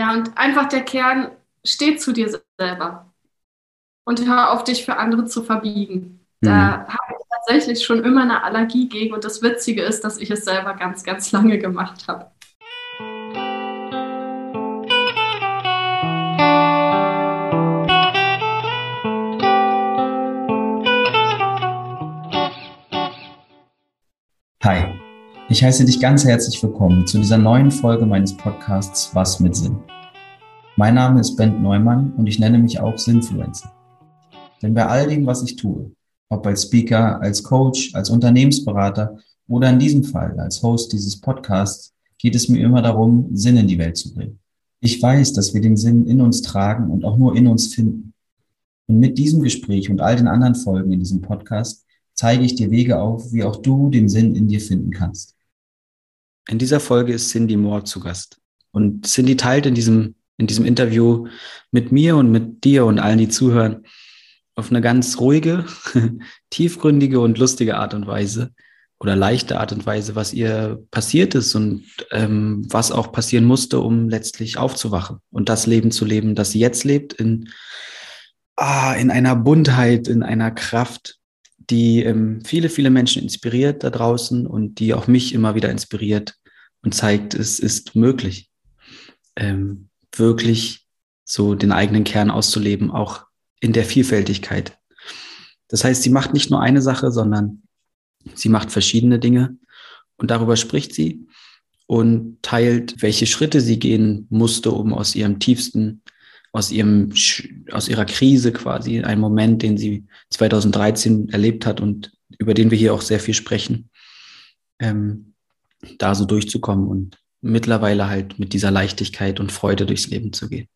Ja, und einfach der Kern, steh zu dir selber und hör auf, dich für andere zu verbiegen. Da mhm. habe ich tatsächlich schon immer eine Allergie gegen und das Witzige ist, dass ich es selber ganz, ganz lange gemacht habe. Ich heiße dich ganz herzlich willkommen zu dieser neuen Folge meines Podcasts Was mit Sinn. Mein Name ist Bent Neumann und ich nenne mich auch Sinfluencer. Denn bei all dem, was ich tue, ob als Speaker, als Coach, als Unternehmensberater oder in diesem Fall als Host dieses Podcasts, geht es mir immer darum, Sinn in die Welt zu bringen. Ich weiß, dass wir den Sinn in uns tragen und auch nur in uns finden. Und mit diesem Gespräch und all den anderen Folgen in diesem Podcast zeige ich dir Wege auf, wie auch du den Sinn in dir finden kannst. In dieser Folge ist Cindy Moore zu Gast. Und Cindy teilt in diesem, in diesem Interview mit mir und mit dir und allen, die zuhören, auf eine ganz ruhige, tiefgründige und lustige Art und Weise oder leichte Art und Weise, was ihr passiert ist und ähm, was auch passieren musste, um letztlich aufzuwachen und das Leben zu leben, das sie jetzt lebt, in, ah, in einer Buntheit, in einer Kraft, die ähm, viele, viele Menschen inspiriert da draußen und die auch mich immer wieder inspiriert und zeigt, es ist möglich, ähm, wirklich so den eigenen Kern auszuleben, auch in der Vielfältigkeit. Das heißt, sie macht nicht nur eine Sache, sondern sie macht verschiedene Dinge und darüber spricht sie und teilt, welche Schritte sie gehen musste, um aus ihrem tiefsten aus ihrem, aus ihrer Krise quasi, ein Moment, den sie 2013 erlebt hat und über den wir hier auch sehr viel sprechen, ähm, da so durchzukommen und mittlerweile halt mit dieser Leichtigkeit und Freude durchs Leben zu gehen.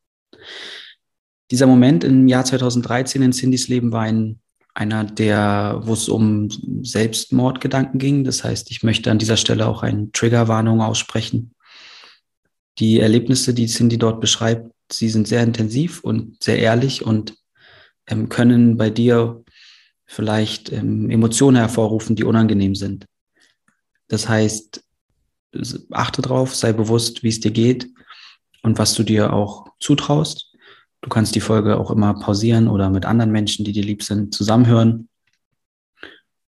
Dieser Moment im Jahr 2013 in Cindys Leben war ein, einer, der, wo es um Selbstmordgedanken ging. Das heißt, ich möchte an dieser Stelle auch eine Triggerwarnung aussprechen. Die Erlebnisse, die Cindy dort beschreibt, sie sind sehr intensiv und sehr ehrlich und ähm, können bei dir vielleicht ähm, Emotionen hervorrufen, die unangenehm sind. Das heißt, achte drauf, sei bewusst, wie es dir geht und was du dir auch zutraust. Du kannst die Folge auch immer pausieren oder mit anderen Menschen, die dir lieb sind, zusammenhören.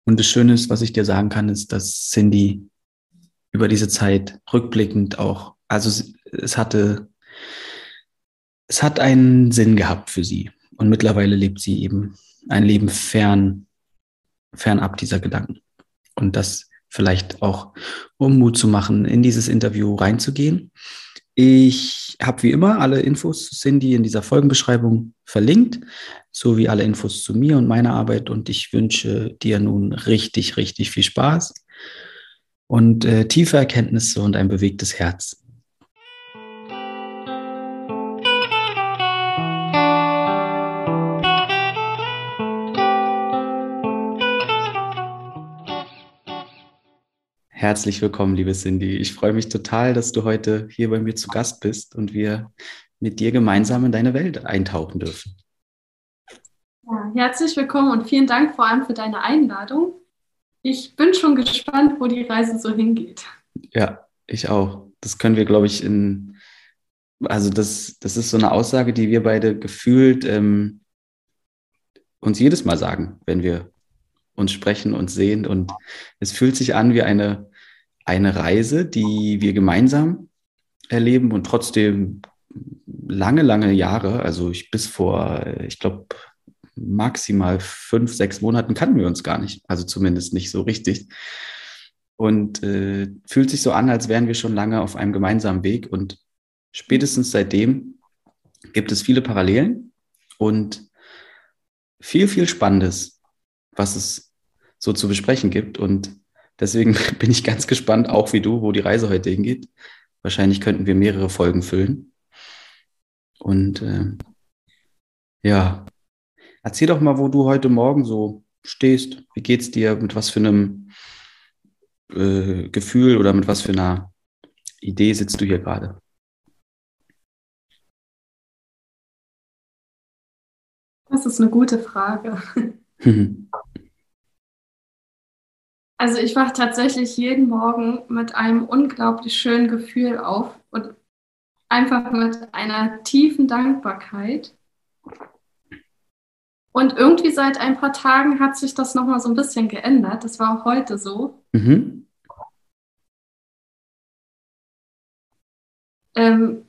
Und das Schöne ist, was ich dir sagen kann, ist, dass Cindy über diese Zeit rückblickend auch, also es hatte es hat einen Sinn gehabt für sie. Und mittlerweile lebt sie eben ein Leben fern, fernab dieser Gedanken. Und das vielleicht auch, um Mut zu machen, in dieses Interview reinzugehen. Ich habe wie immer alle Infos zu Cindy in dieser Folgenbeschreibung verlinkt, sowie alle Infos zu mir und meiner Arbeit. Und ich wünsche dir nun richtig, richtig viel Spaß und äh, tiefe Erkenntnisse und ein bewegtes Herz. Herzlich willkommen, liebe Cindy. Ich freue mich total, dass du heute hier bei mir zu Gast bist und wir mit dir gemeinsam in deine Welt eintauchen dürfen. Ja, herzlich willkommen und vielen Dank vor allem für deine Einladung. Ich bin schon gespannt, wo die Reise so hingeht. Ja, ich auch. Das können wir, glaube ich, in, also das, das ist so eine Aussage, die wir beide gefühlt ähm, uns jedes Mal sagen, wenn wir uns sprechen und sehen. Und es fühlt sich an wie eine eine Reise, die wir gemeinsam erleben und trotzdem lange, lange Jahre, also ich bis vor, ich glaube, maximal fünf, sechs Monaten kannten wir uns gar nicht, also zumindest nicht so richtig. Und äh, fühlt sich so an, als wären wir schon lange auf einem gemeinsamen Weg. Und spätestens seitdem gibt es viele Parallelen und viel, viel Spannendes, was es so zu besprechen gibt. Und Deswegen bin ich ganz gespannt, auch wie du, wo die Reise heute hingeht. Wahrscheinlich könnten wir mehrere Folgen füllen. Und äh, ja, erzähl doch mal, wo du heute Morgen so stehst. Wie geht's dir? Mit was für einem äh, Gefühl oder mit was für einer Idee sitzt du hier gerade? Das ist eine gute Frage. Also ich wache tatsächlich jeden Morgen mit einem unglaublich schönen Gefühl auf und einfach mit einer tiefen Dankbarkeit. Und irgendwie seit ein paar Tagen hat sich das nochmal so ein bisschen geändert. Das war auch heute so. Mhm. Ähm,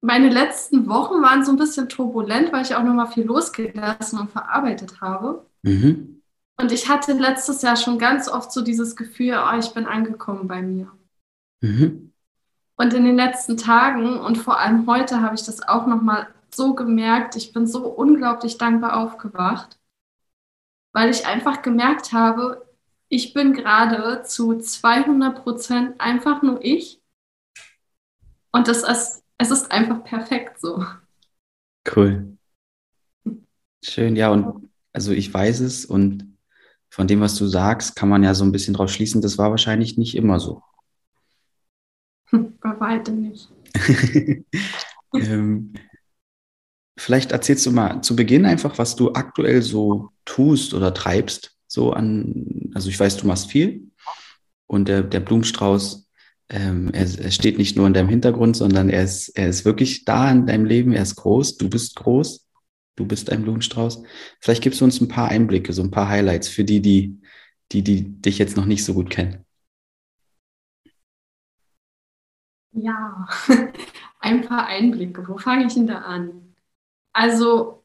meine letzten Wochen waren so ein bisschen turbulent, weil ich auch nochmal viel losgelassen und verarbeitet habe. Mhm. Und ich hatte letztes Jahr schon ganz oft so dieses Gefühl, oh, ich bin angekommen bei mir. Mhm. Und in den letzten Tagen und vor allem heute habe ich das auch nochmal so gemerkt. Ich bin so unglaublich dankbar aufgewacht, weil ich einfach gemerkt habe, ich bin gerade zu 200 Prozent einfach nur ich. Und das ist, es ist einfach perfekt so. Cool. Schön, ja, und also ich weiß es und von dem, was du sagst, kann man ja so ein bisschen drauf schließen, das war wahrscheinlich nicht immer so. Bei weitem nicht. ähm, vielleicht erzählst du mal zu Beginn einfach, was du aktuell so tust oder treibst. So an, also ich weiß, du machst viel und der, der Blumenstrauß, ähm, er, er, steht nicht nur in deinem Hintergrund, sondern er ist, er ist wirklich da in deinem Leben, er ist groß, du bist groß, du bist ein Blumenstrauß. Vielleicht gibst du uns ein paar Einblicke, so ein paar Highlights für die, die, die, die dich jetzt noch nicht so gut kennen. Ja, ein paar Einblicke. Wo fange ich denn da an? Also,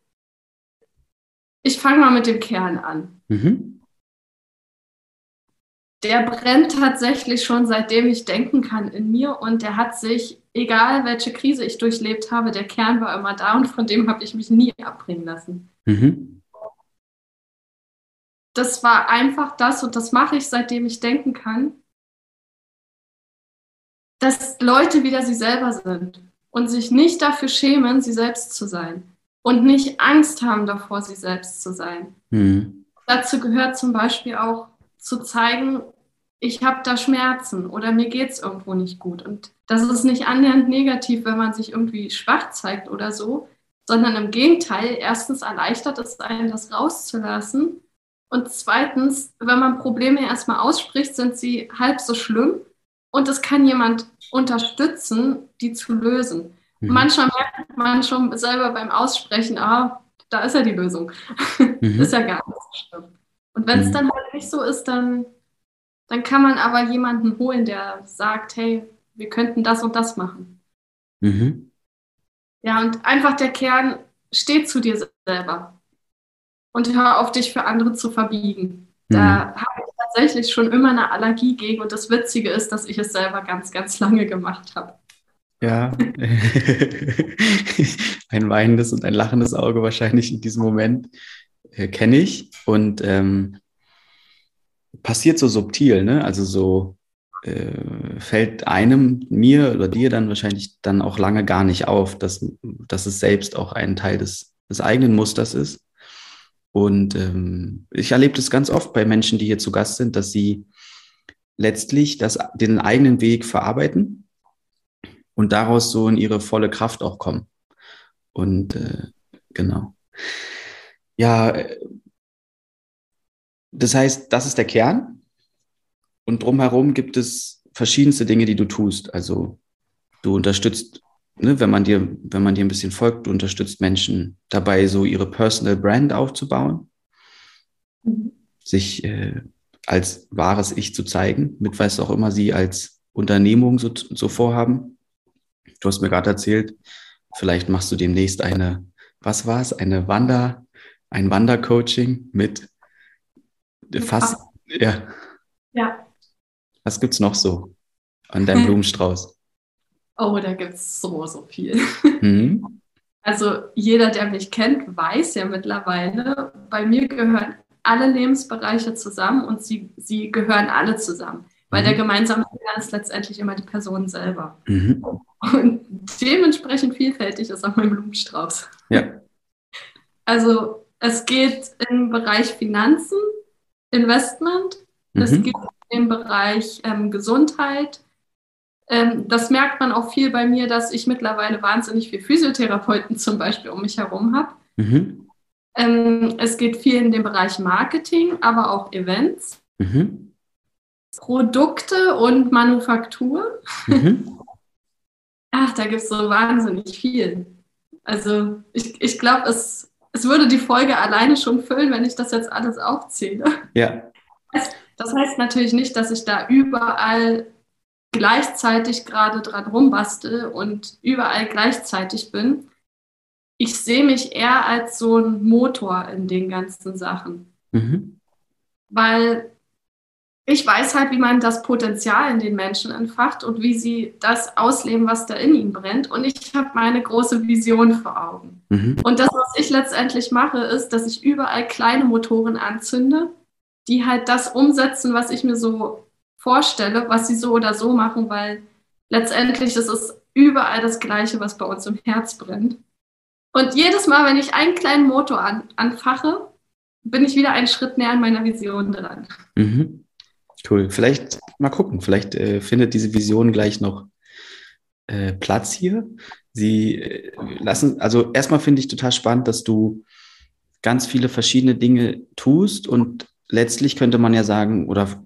ich fange mal mit dem Kern an. Mhm. Der brennt tatsächlich schon seitdem ich denken kann in mir und der hat sich, egal welche Krise ich durchlebt habe, der Kern war immer da und von dem habe ich mich nie abbringen lassen. Mhm. Das war einfach das und das mache ich seitdem ich denken kann dass Leute wieder sie selber sind und sich nicht dafür schämen, sie selbst zu sein und nicht Angst haben davor, sie selbst zu sein. Mhm. Dazu gehört zum Beispiel auch zu zeigen, ich habe da Schmerzen oder mir geht es irgendwo nicht gut. Und das ist nicht annähernd negativ, wenn man sich irgendwie schwach zeigt oder so, sondern im Gegenteil, erstens erleichtert es einen, das rauszulassen. Und zweitens, wenn man Probleme erstmal ausspricht, sind sie halb so schlimm. Und es kann jemand unterstützen, die zu lösen. Mhm. Manchmal merkt man schon selber beim Aussprechen, ah, da ist ja die Lösung. Mhm. ist ja gar nicht so schlimm. Und wenn es mhm. dann halt nicht so ist, dann, dann kann man aber jemanden holen, der sagt, hey, wir könnten das und das machen. Mhm. Ja, und einfach der Kern, steht zu dir selber und hör auf, dich für andere zu verbiegen. Da mhm. habe ich tatsächlich schon immer eine Allergie gegen und das Witzige ist, dass ich es selber ganz, ganz lange gemacht habe. Ja, ein weinendes und ein lachendes Auge wahrscheinlich in diesem Moment äh, kenne ich und ähm, passiert so subtil, ne? Also so äh, fällt einem, mir oder dir dann wahrscheinlich dann auch lange gar nicht auf, dass, dass es selbst auch ein Teil des, des eigenen Musters ist. Und ähm, ich erlebe das ganz oft bei Menschen, die hier zu Gast sind, dass sie letztlich das, den eigenen Weg verarbeiten und daraus so in ihre volle Kraft auch kommen. Und äh, genau. Ja, das heißt, das ist der Kern. Und drumherum gibt es verschiedenste Dinge, die du tust. Also du unterstützt ne, wenn man dir, wenn man dir ein bisschen folgt, du unterstützt Menschen dabei, so ihre Personal Brand aufzubauen, mhm. sich äh, als wahres Ich zu zeigen, mit was auch immer sie als Unternehmung so, so vorhaben. Du hast mir gerade erzählt, vielleicht machst du demnächst eine, was war es, eine Wander, ein Wandercoaching mit fast, ja. Ja. Was gibt's noch so an deinem Blumenstrauß? Oh, da gibt es so, so viel. Mhm. Also jeder, der mich kennt, weiß ja mittlerweile, bei mir gehören alle Lebensbereiche zusammen und sie, sie gehören alle zusammen. Weil mhm. der gemeinsame Fehler ist letztendlich immer die Person selber. Mhm. Und dementsprechend vielfältig ist auch mein Blumenstrauß. Ja. Also es geht im Bereich Finanzen, Investment, es mhm. geht im Bereich ähm, Gesundheit, ähm, das merkt man auch viel bei mir, dass ich mittlerweile wahnsinnig viele Physiotherapeuten zum Beispiel um mich herum habe. Mhm. Ähm, es geht viel in den Bereich Marketing, aber auch Events, mhm. Produkte und Manufaktur. Mhm. Ach, da gibt es so wahnsinnig viel. Also ich, ich glaube, es, es würde die Folge alleine schon füllen, wenn ich das jetzt alles aufzähle. Ja. Das heißt natürlich nicht, dass ich da überall gleichzeitig gerade dran rumbastel und überall gleichzeitig bin. Ich sehe mich eher als so ein Motor in den ganzen Sachen. Mhm. Weil ich weiß halt, wie man das Potenzial in den Menschen entfacht und wie sie das ausleben, was da in ihnen brennt. Und ich habe meine große Vision vor Augen. Mhm. Und das, was ich letztendlich mache, ist, dass ich überall kleine Motoren anzünde, die halt das umsetzen, was ich mir so vorstelle, was sie so oder so machen, weil letztendlich ist es überall das Gleiche, was bei uns im Herz brennt. Und jedes Mal, wenn ich einen kleinen Motor an, anfache, bin ich wieder einen Schritt näher an meiner Vision dran. Mhm. Cool. Vielleicht mal gucken. Vielleicht äh, findet diese Vision gleich noch äh, Platz hier. Sie äh, lassen, also erstmal finde ich total spannend, dass du ganz viele verschiedene Dinge tust und letztlich könnte man ja sagen, oder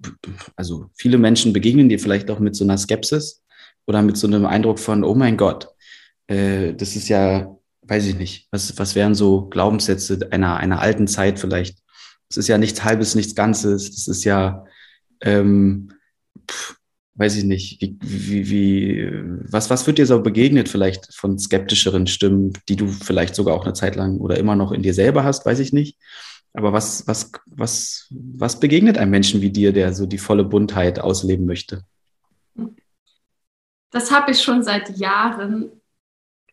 also viele Menschen begegnen dir vielleicht auch mit so einer Skepsis oder mit so einem Eindruck von, oh mein Gott, äh, das ist ja, weiß ich nicht, was, was wären so Glaubenssätze einer, einer alten Zeit vielleicht? Das ist ja nichts Halbes, nichts Ganzes, das ist ja ähm, pff, weiß ich nicht, wie, wie, wie, was, was wird dir so begegnet vielleicht von skeptischeren Stimmen, die du vielleicht sogar auch eine Zeit lang oder immer noch in dir selber hast, weiß ich nicht. Aber was, was, was, was begegnet einem Menschen wie dir, der so die volle Buntheit ausleben möchte? Das habe ich schon seit Jahren,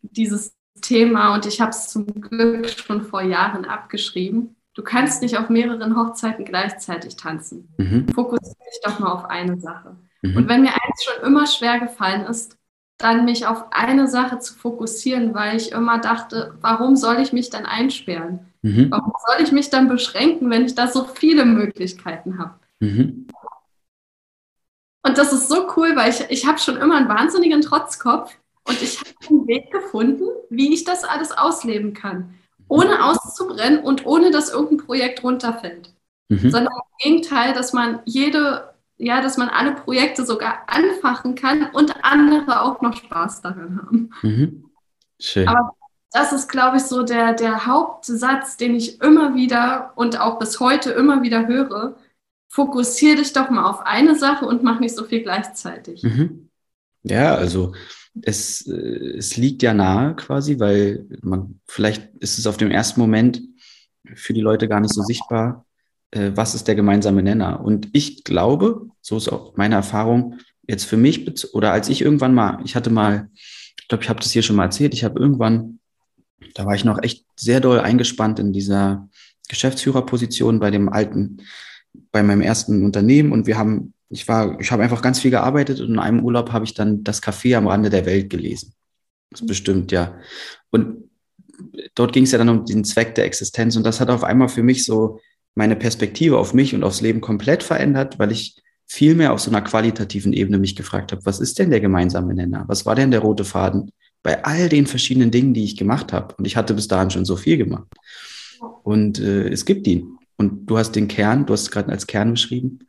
dieses Thema, und ich habe es zum Glück schon vor Jahren abgeschrieben. Du kannst nicht auf mehreren Hochzeiten gleichzeitig tanzen. Mhm. Fokussiere dich doch mal auf eine Sache. Mhm. Und wenn mir eins schon immer schwer gefallen ist, dann mich auf eine Sache zu fokussieren, weil ich immer dachte, warum soll ich mich dann einsperren? Mhm. Warum soll ich mich dann beschränken, wenn ich da so viele Möglichkeiten habe? Mhm. Und das ist so cool, weil ich, ich habe schon immer einen wahnsinnigen Trotzkopf und ich habe einen Weg gefunden, wie ich das alles ausleben kann ohne auszubrennen und ohne dass irgendein Projekt runterfällt. Mhm. Sondern im Gegenteil, dass man jede, ja, dass man alle Projekte sogar anfachen kann und andere auch noch Spaß daran haben. Mhm. Schön. Aber das ist, glaube ich, so der, der Hauptsatz, den ich immer wieder und auch bis heute immer wieder höre. Fokussiere dich doch mal auf eine Sache und mach nicht so viel gleichzeitig. Mhm. Ja, also es, äh, es liegt ja nahe quasi, weil man, vielleicht ist es auf dem ersten Moment für die Leute gar nicht so sichtbar, äh, was ist der gemeinsame Nenner. Und ich glaube, so ist auch meine Erfahrung, jetzt für mich, oder als ich irgendwann mal, ich hatte mal, ich glaube, ich habe das hier schon mal erzählt, ich habe irgendwann, da war ich noch echt sehr doll eingespannt in dieser Geschäftsführerposition bei dem alten, bei meinem ersten Unternehmen und wir haben ich war, ich habe einfach ganz viel gearbeitet und in einem Urlaub habe ich dann das Café am Rande der Welt gelesen. Das ist bestimmt, ja. Und dort ging es ja dann um den Zweck der Existenz und das hat auf einmal für mich so meine Perspektive auf mich und aufs Leben komplett verändert, weil ich viel mehr auf so einer qualitativen Ebene mich gefragt habe, was ist denn der gemeinsame Nenner? Was war denn der rote Faden bei all den verschiedenen Dingen, die ich gemacht habe? Und ich hatte bis dahin schon so viel gemacht. Und äh, es gibt ihn. Und du hast den Kern, du hast es gerade als Kern beschrieben.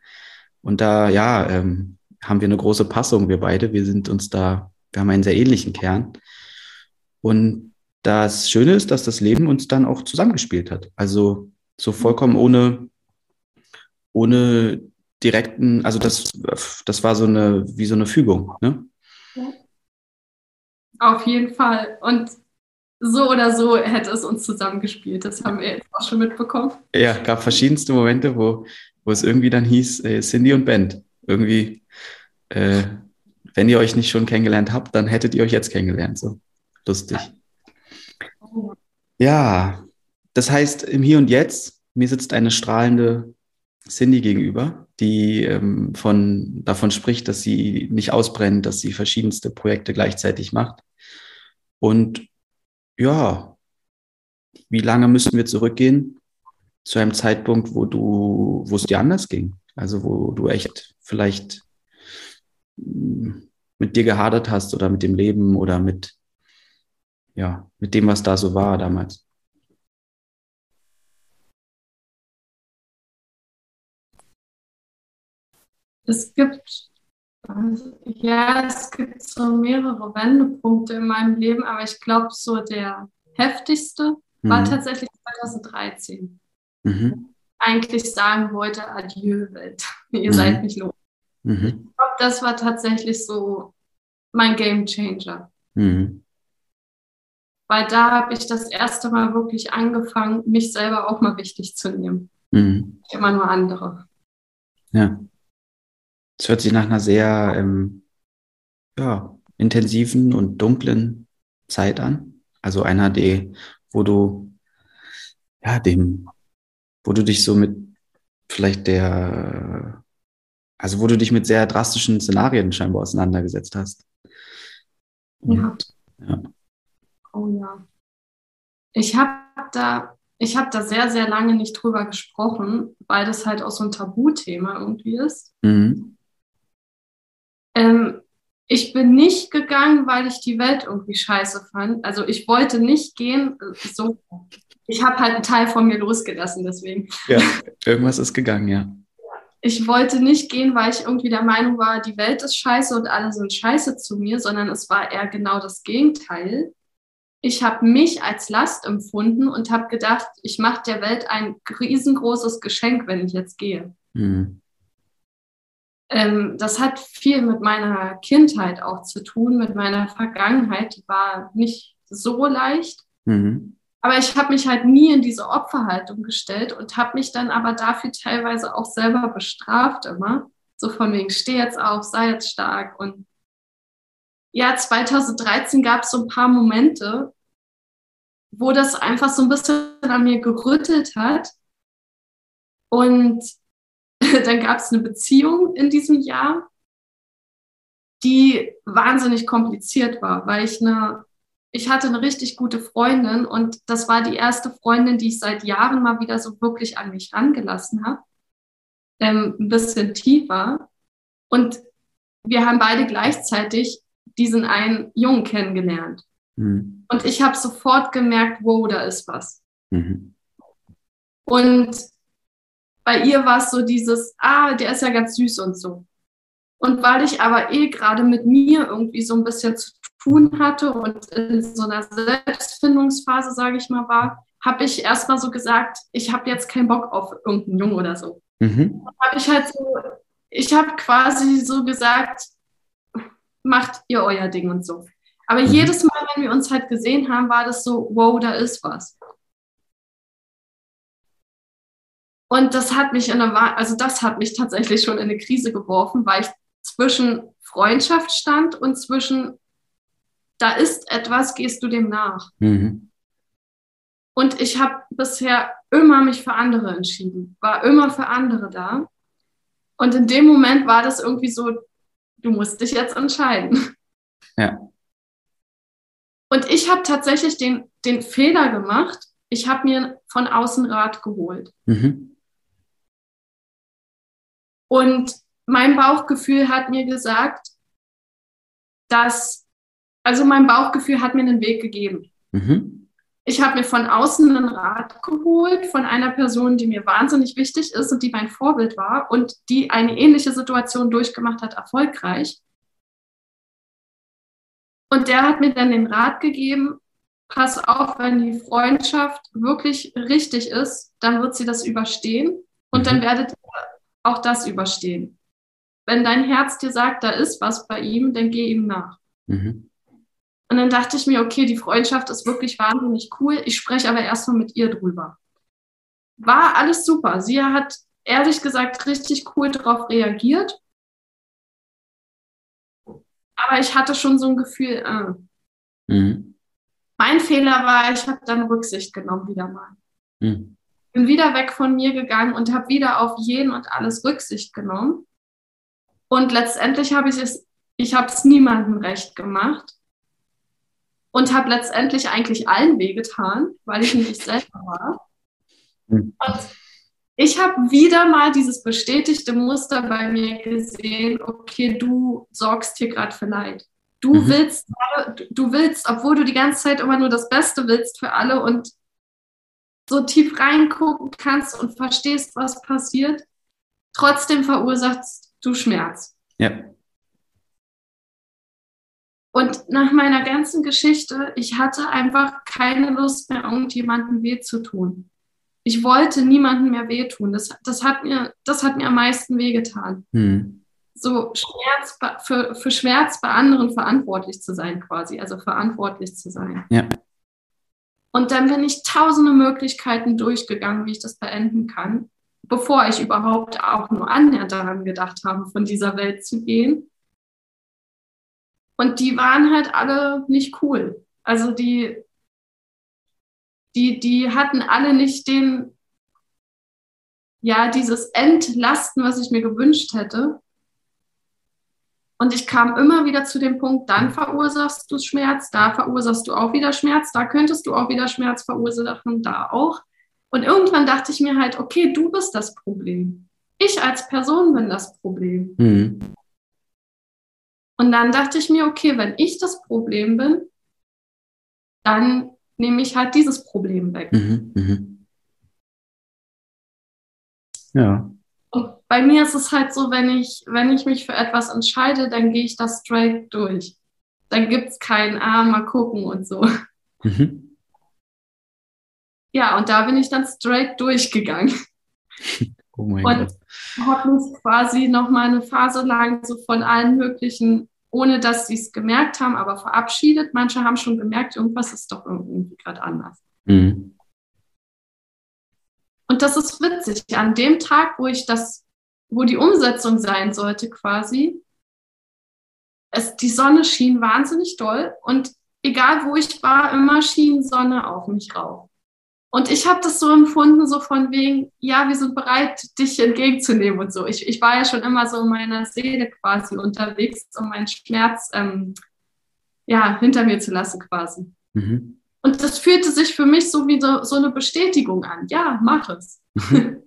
Und da, ja, ähm, haben wir eine große Passung, wir beide. Wir sind uns da, wir haben einen sehr ähnlichen Kern. Und das Schöne ist, dass das Leben uns dann auch zusammengespielt hat. Also so vollkommen ohne, ohne direkten, also das, das war so eine, wie so eine Fügung. Ne? Auf jeden Fall. Und so oder so hätte es uns zusammengespielt. Das haben wir jetzt auch schon mitbekommen. Ja, gab verschiedenste Momente, wo wo es irgendwie dann hieß, äh, Cindy und Ben. Irgendwie, äh, wenn ihr euch nicht schon kennengelernt habt, dann hättet ihr euch jetzt kennengelernt. So lustig. Ja, das heißt, im Hier und Jetzt, mir sitzt eine strahlende Cindy gegenüber, die ähm, von, davon spricht, dass sie nicht ausbrennt, dass sie verschiedenste Projekte gleichzeitig macht. Und ja, wie lange müssen wir zurückgehen? Zu einem Zeitpunkt, wo du, wo es dir anders ging. Also wo du echt vielleicht mm, mit dir gehadert hast oder mit dem Leben oder mit, ja, mit dem, was da so war damals. Es gibt ja, es gibt so mehrere Wendepunkte in meinem Leben, aber ich glaube, so der heftigste mhm. war tatsächlich 2013. Mhm. Eigentlich sagen wollte, adieu Welt, ihr mhm. seid nicht los. Mhm. Ich glaube, das war tatsächlich so mein Game Changer. Mhm. Weil da habe ich das erste Mal wirklich angefangen, mich selber auch mal wichtig zu nehmen. Mhm. Immer nur andere. Ja. Es hört sich nach einer sehr ähm, ja, intensiven und dunklen Zeit an. Also einer, die, wo du ja dem, wo du dich so mit vielleicht der, also wo du dich mit sehr drastischen Szenarien scheinbar auseinandergesetzt hast. Ja. ja. Oh ja. Ich habe da, ich habe da sehr, sehr lange nicht drüber gesprochen, weil das halt auch so ein Tabuthema irgendwie ist. Mhm. Ähm, ich bin nicht gegangen, weil ich die Welt irgendwie scheiße fand. Also ich wollte nicht gehen. So, ich habe halt einen Teil von mir losgelassen, deswegen. Ja, irgendwas ist gegangen, ja. Ich wollte nicht gehen, weil ich irgendwie der Meinung war, die Welt ist scheiße und alle sind scheiße zu mir, sondern es war eher genau das Gegenteil. Ich habe mich als Last empfunden und habe gedacht, ich mache der Welt ein riesengroßes Geschenk, wenn ich jetzt gehe. Mhm. Ähm, das hat viel mit meiner Kindheit auch zu tun, mit meiner Vergangenheit. Die war nicht so leicht. Mhm. Aber ich habe mich halt nie in diese Opferhaltung gestellt und habe mich dann aber dafür teilweise auch selber bestraft immer. So von wegen, steh jetzt auf, sei jetzt stark. Und ja, 2013 gab es so ein paar Momente, wo das einfach so ein bisschen an mir gerüttelt hat. Und dann gab es eine Beziehung in diesem Jahr, die wahnsinnig kompliziert war, weil ich eine, ich hatte eine richtig gute Freundin und das war die erste Freundin, die ich seit Jahren mal wieder so wirklich an mich rangelassen habe, ähm, ein bisschen tiefer. Und wir haben beide gleichzeitig diesen einen Jungen kennengelernt. Mhm. Und ich habe sofort gemerkt, wow, da ist was. Mhm. Und bei ihr war es so dieses, ah, der ist ja ganz süß und so. Und weil ich aber eh gerade mit mir irgendwie so ein bisschen zu tun hatte und in so einer Selbstfindungsphase, sage ich mal, war, habe ich erstmal so gesagt, ich habe jetzt keinen Bock auf irgendeinen Jungen oder so. Mhm. habe ich halt so, ich habe quasi so gesagt, macht ihr euer Ding und so. Aber mhm. jedes Mal, wenn wir uns halt gesehen haben, war das so, wow, da ist was. Und das hat mich in eine, also das hat mich tatsächlich schon in eine Krise geworfen, weil ich zwischen Freundschaft stand und zwischen, da ist etwas, gehst du dem nach. Mhm. Und ich habe bisher immer mich für andere entschieden, war immer für andere da. Und in dem Moment war das irgendwie so, du musst dich jetzt entscheiden. Ja. Und ich habe tatsächlich den, den Fehler gemacht, ich habe mir von außen Rat geholt. Mhm. Und mein Bauchgefühl hat mir gesagt, dass, also mein Bauchgefühl hat mir einen Weg gegeben. Mhm. Ich habe mir von außen einen Rat geholt von einer Person, die mir wahnsinnig wichtig ist und die mein Vorbild war und die eine ähnliche Situation durchgemacht hat, erfolgreich. Und der hat mir dann den Rat gegeben, pass auf, wenn die Freundschaft wirklich richtig ist, dann wird sie das überstehen und mhm. dann werdet ihr auch das überstehen. Wenn dein Herz dir sagt, da ist was bei ihm, dann geh ihm nach. Mhm. Und dann dachte ich mir, okay, die Freundschaft ist wirklich wahnsinnig cool. Ich spreche aber erstmal mit ihr drüber. War alles super. Sie hat ehrlich gesagt richtig cool darauf reagiert. Aber ich hatte schon so ein Gefühl, äh. mhm. mein Fehler war, ich habe dann Rücksicht genommen wieder mal. Mhm bin wieder weg von mir gegangen und habe wieder auf jeden und alles Rücksicht genommen. Und letztendlich habe ich es, ich habe es niemandem recht gemacht und habe letztendlich eigentlich allen wehgetan, weil ich nicht selber war. Und ich habe wieder mal dieses bestätigte Muster bei mir gesehen, okay, du sorgst hier gerade für Leid. Du mhm. willst, du willst, obwohl du die ganze Zeit immer nur das Beste willst für alle und so tief reingucken kannst und verstehst, was passiert, trotzdem verursachst du Schmerz. Ja. Und nach meiner ganzen Geschichte, ich hatte einfach keine Lust mehr, irgendjemandem weh zu tun. Ich wollte niemandem mehr wehtun. Das, das, hat, mir, das hat mir am meisten wehgetan. Hm. So Schmerz für, für Schmerz bei anderen verantwortlich zu sein, quasi. Also verantwortlich zu sein. Ja. Und dann bin ich tausende Möglichkeiten durchgegangen, wie ich das beenden kann, bevor ich überhaupt auch nur annähernd daran gedacht habe, von dieser Welt zu gehen. Und die waren halt alle nicht cool. Also die, die, die hatten alle nicht den, ja, dieses Entlasten, was ich mir gewünscht hätte. Und ich kam immer wieder zu dem Punkt, dann verursachst du Schmerz, da verursachst du auch wieder Schmerz, da könntest du auch wieder Schmerz verursachen, da auch. Und irgendwann dachte ich mir halt, okay, du bist das Problem. Ich als Person bin das Problem. Mhm. Und dann dachte ich mir, okay, wenn ich das Problem bin, dann nehme ich halt dieses Problem weg. Mhm, mh. Ja. Bei mir ist es halt so, wenn ich, wenn ich mich für etwas entscheide, dann gehe ich das straight durch. Dann gibt es kein, ah, mal gucken und so. Mhm. Ja, und da bin ich dann straight durchgegangen. Oh mein und Gott. habe mich quasi noch mal eine Phase lang so von allen möglichen, ohne dass sie es gemerkt haben, aber verabschiedet. Manche haben schon gemerkt, irgendwas ist doch irgendwie gerade anders. Mhm. Und das ist witzig. An dem Tag, wo ich das, wo die Umsetzung sein sollte, quasi, es, die Sonne schien wahnsinnig doll und egal wo ich war, immer schien Sonne auf mich rauf. Und ich habe das so empfunden, so von wegen, ja, wir sind bereit, dich entgegenzunehmen und so. Ich, ich war ja schon immer so in meiner Seele quasi unterwegs, um meinen Schmerz ähm, ja, hinter mir zu lassen quasi. Mhm. Und das fühlte sich für mich so wie so, so eine Bestätigung an. Ja, mach es. Mhm.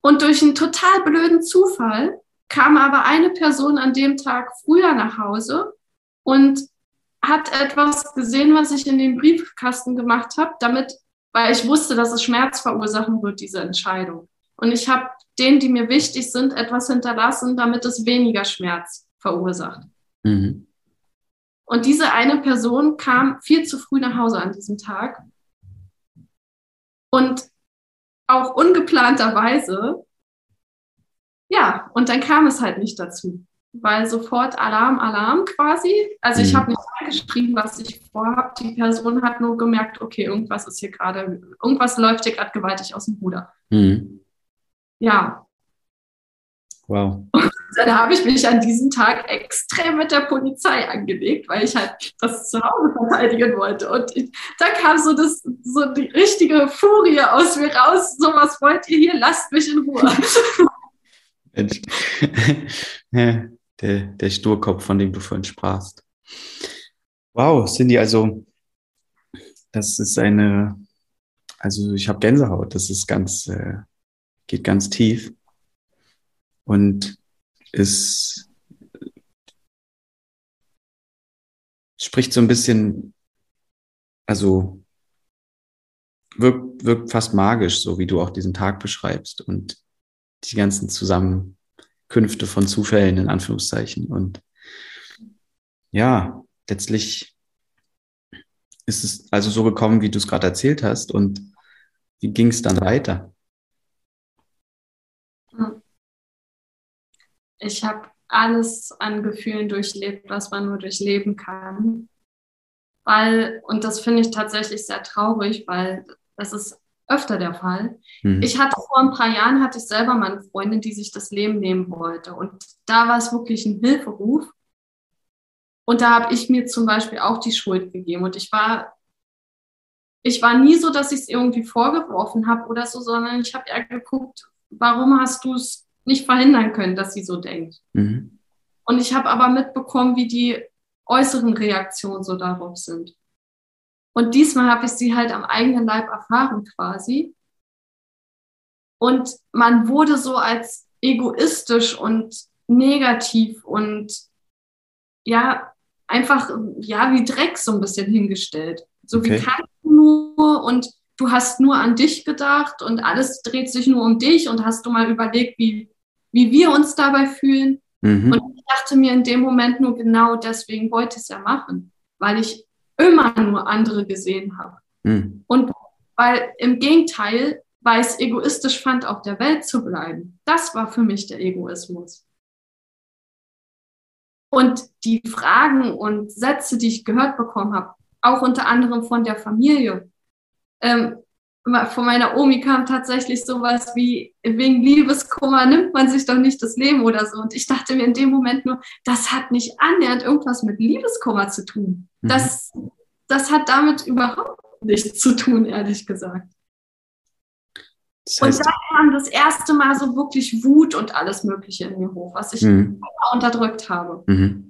Und durch einen total blöden Zufall kam aber eine Person an dem Tag früher nach Hause und hat etwas gesehen, was ich in den Briefkasten gemacht habe, damit, weil ich wusste, dass es Schmerz verursachen wird, diese Entscheidung. Und ich habe denen, die mir wichtig sind, etwas hinterlassen, damit es weniger Schmerz verursacht. Mhm. Und diese eine Person kam viel zu früh nach Hause an diesem Tag. Und auch ungeplanterweise, ja, und dann kam es halt nicht dazu, weil sofort Alarm, Alarm quasi. Also ich mhm. habe nicht geschrieben, was ich vorhabe. Die Person hat nur gemerkt, okay, irgendwas ist hier gerade, irgendwas läuft hier gerade gewaltig aus dem Ruder. Mhm. Ja, Wow. Dann habe ich mich an diesem Tag extrem mit der Polizei angelegt, weil ich halt das zu Hause verteidigen wollte. Und ich, da kam so, das, so die richtige Furie aus mir raus. So was wollt ihr hier? Lasst mich in Ruhe. Mensch. der, der Sturkopf, von dem du vorhin sprachst. Wow, Cindy, also das ist eine, also ich habe Gänsehaut, das ist ganz, äh, geht ganz tief und es spricht so ein bisschen, also wirkt, wirkt fast magisch, so wie du auch diesen Tag beschreibst und die ganzen Zusammenkünfte von Zufällen in Anführungszeichen. Und ja, letztlich ist es also so gekommen, wie du es gerade erzählt hast. Und wie ging es dann weiter? Ich habe alles an Gefühlen durchlebt, was man nur durchleben kann. Weil, und das finde ich tatsächlich sehr traurig, weil das ist öfter der Fall. Mhm. Ich hatte vor ein paar Jahren, hatte ich selber mal eine Freundin, die sich das Leben nehmen wollte. Und da war es wirklich ein Hilferuf. Und da habe ich mir zum Beispiel auch die Schuld gegeben. Und ich war, ich war nie so, dass ich es irgendwie vorgeworfen habe oder so, sondern ich habe eher geguckt, warum hast du es nicht verhindern können, dass sie so denkt. Mhm. Und ich habe aber mitbekommen, wie die äußeren Reaktionen so darauf sind. Und diesmal habe ich sie halt am eigenen Leib erfahren quasi. Und man wurde so als egoistisch und negativ und ja, einfach, ja, wie Dreck so ein bisschen hingestellt. So okay. wie kannst du nur und du hast nur an dich gedacht und alles dreht sich nur um dich und hast du mal überlegt, wie wie wir uns dabei fühlen. Mhm. Und ich dachte mir in dem Moment nur genau deswegen wollte ich es ja machen, weil ich immer nur andere gesehen habe. Mhm. Und weil im Gegenteil, weil ich es egoistisch fand, auf der Welt zu bleiben. Das war für mich der Egoismus. Und die Fragen und Sätze, die ich gehört bekommen habe, auch unter anderem von der Familie, ähm, von meiner Omi kam tatsächlich sowas wie, wegen Liebeskummer nimmt man sich doch nicht das Leben oder so. Und ich dachte mir in dem Moment nur, das hat nicht annähernd irgendwas mit Liebeskummer zu tun. Mhm. Das, das hat damit überhaupt nichts zu tun, ehrlich gesagt. Das heißt, und da kam das erste Mal so wirklich Wut und alles Mögliche in mir hoch, was ich mhm. unterdrückt habe. Mhm.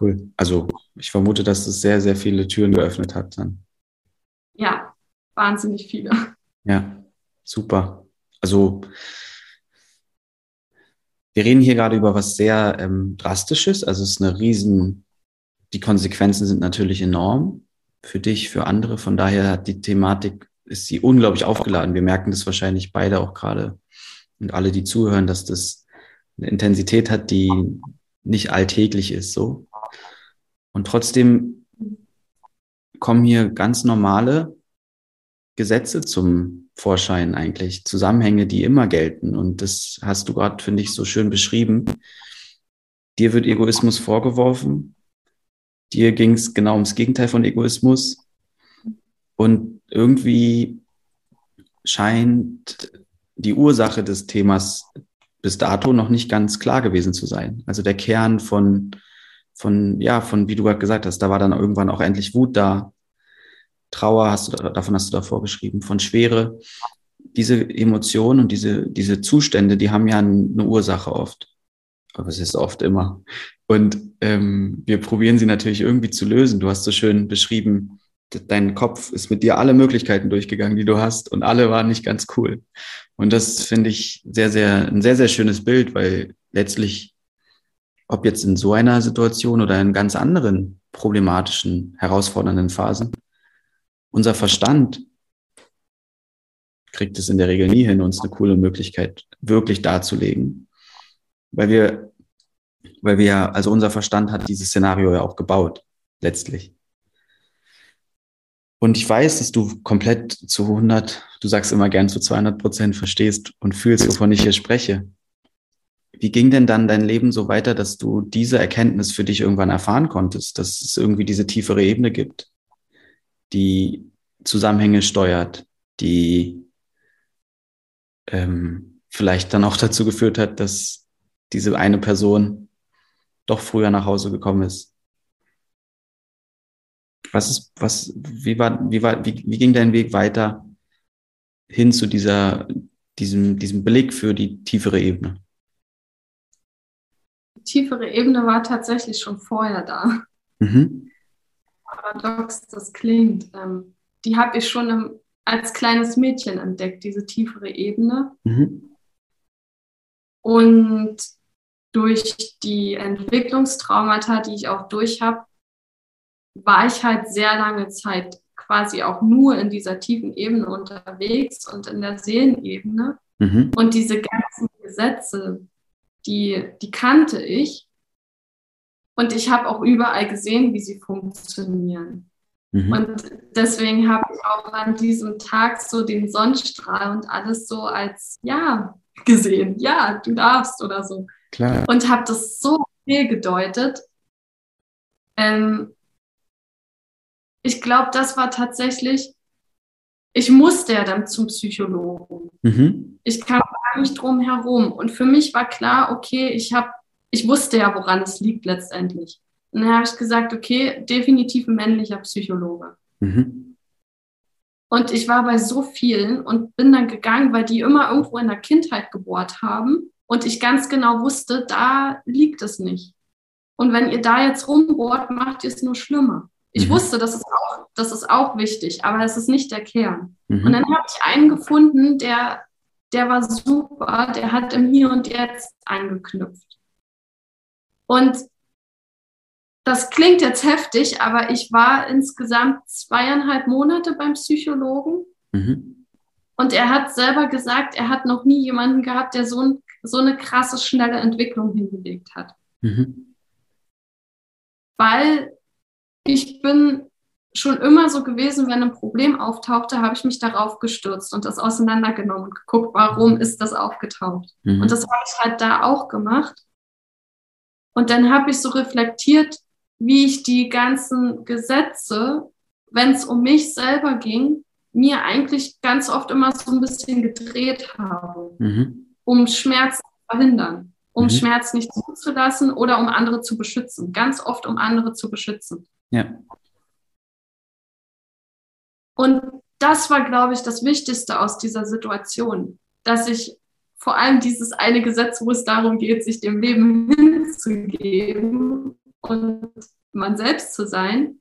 Cool. Also ich vermute, dass es sehr, sehr viele Türen geöffnet hat dann. Ja, wahnsinnig viele. Ja, super. Also wir reden hier gerade über was sehr ähm, Drastisches. Also es ist eine riesen, die Konsequenzen sind natürlich enorm für dich, für andere. Von daher hat die Thematik, ist sie unglaublich aufgeladen. Wir merken das wahrscheinlich beide auch gerade und alle, die zuhören, dass das eine Intensität hat, die nicht alltäglich ist, so. Und trotzdem kommen hier ganz normale Gesetze zum Vorschein eigentlich, Zusammenhänge, die immer gelten. Und das hast du gerade, finde ich, so schön beschrieben. Dir wird Egoismus vorgeworfen. Dir ging es genau ums Gegenteil von Egoismus. Und irgendwie scheint die Ursache des Themas bis dato noch nicht ganz klar gewesen zu sein. Also der Kern von, von, ja, von, wie du gerade gesagt hast, da war dann irgendwann auch endlich Wut da, Trauer hast du, davon hast du davor geschrieben, von Schwere. Diese Emotionen und diese, diese Zustände, die haben ja eine Ursache oft. Aber es ist oft immer. Und ähm, wir probieren sie natürlich irgendwie zu lösen. Du hast so schön beschrieben, dein Kopf ist mit dir alle Möglichkeiten durchgegangen, die du hast, und alle waren nicht ganz cool. Und das finde ich sehr, sehr, ein sehr, sehr schönes Bild, weil letztlich, ob jetzt in so einer Situation oder in ganz anderen problematischen, herausfordernden Phasen, unser Verstand kriegt es in der Regel nie hin, uns eine coole Möglichkeit wirklich darzulegen. Weil wir, weil wir also unser Verstand hat dieses Szenario ja auch gebaut, letztlich. Und ich weiß, dass du komplett zu 100, du sagst immer gern zu 200 Prozent verstehst und fühlst, wovon ich hier spreche. Wie ging denn dann dein Leben so weiter, dass du diese Erkenntnis für dich irgendwann erfahren konntest, dass es irgendwie diese tiefere Ebene gibt? Die Zusammenhänge steuert, die ähm, vielleicht dann auch dazu geführt hat, dass diese eine Person doch früher nach Hause gekommen ist. Was ist, was, wie war, wie war, wie, wie ging dein Weg weiter hin zu dieser, diesem, diesem Blick für die tiefere Ebene? Die tiefere Ebene war tatsächlich schon vorher da. Mhm paradox das klingt, ähm, die habe ich schon im, als kleines Mädchen entdeckt, diese tiefere Ebene. Mhm. Und durch die Entwicklungstraumata, die ich auch durch habe, war ich halt sehr lange Zeit quasi auch nur in dieser tiefen Ebene unterwegs und in der Seelenebene. Mhm. Und diese ganzen Gesetze, die, die kannte ich. Und ich habe auch überall gesehen, wie sie funktionieren. Mhm. Und deswegen habe ich auch an diesem Tag so den Sonnenstrahl und alles so als ja gesehen. Ja, du darfst oder so. Klar. Und habe das so viel gedeutet. Ähm, ich glaube, das war tatsächlich, ich musste ja dann zum Psychologen. Mhm. Ich kam gar nicht drum herum. Und für mich war klar, okay, ich habe ich wusste ja, woran es liegt letztendlich. Und dann habe ich gesagt, okay, definitiv ein männlicher Psychologe. Mhm. Und ich war bei so vielen und bin dann gegangen, weil die immer irgendwo in der Kindheit gebohrt haben und ich ganz genau wusste, da liegt es nicht. Und wenn ihr da jetzt rumbohrt, macht ihr es nur schlimmer. Ich mhm. wusste, das ist, auch, das ist auch wichtig, aber es ist nicht der Kern. Mhm. Und dann habe ich einen gefunden, der, der war super, der hat im Hier und Jetzt angeknüpft. Und das klingt jetzt heftig, aber ich war insgesamt zweieinhalb Monate beim Psychologen. Mhm. Und er hat selber gesagt, er hat noch nie jemanden gehabt, der so ein so eine krasse, schnelle Entwicklung hingelegt hat. Mhm. Weil ich bin schon immer so gewesen, wenn ein Problem auftauchte, habe ich mich darauf gestürzt und das auseinandergenommen und geguckt, warum ist das aufgetaucht. Mhm. Und das habe ich halt da auch gemacht. Und dann habe ich so reflektiert, wie ich die ganzen Gesetze, wenn es um mich selber ging, mir eigentlich ganz oft immer so ein bisschen gedreht habe, mhm. um Schmerz zu verhindern, um mhm. Schmerz nicht zuzulassen oder um andere zu beschützen. Ganz oft, um andere zu beschützen. Ja. Und das war, glaube ich, das Wichtigste aus dieser Situation, dass ich vor allem dieses eine Gesetz, wo es darum geht, sich dem Leben hinzugeben und man selbst zu sein,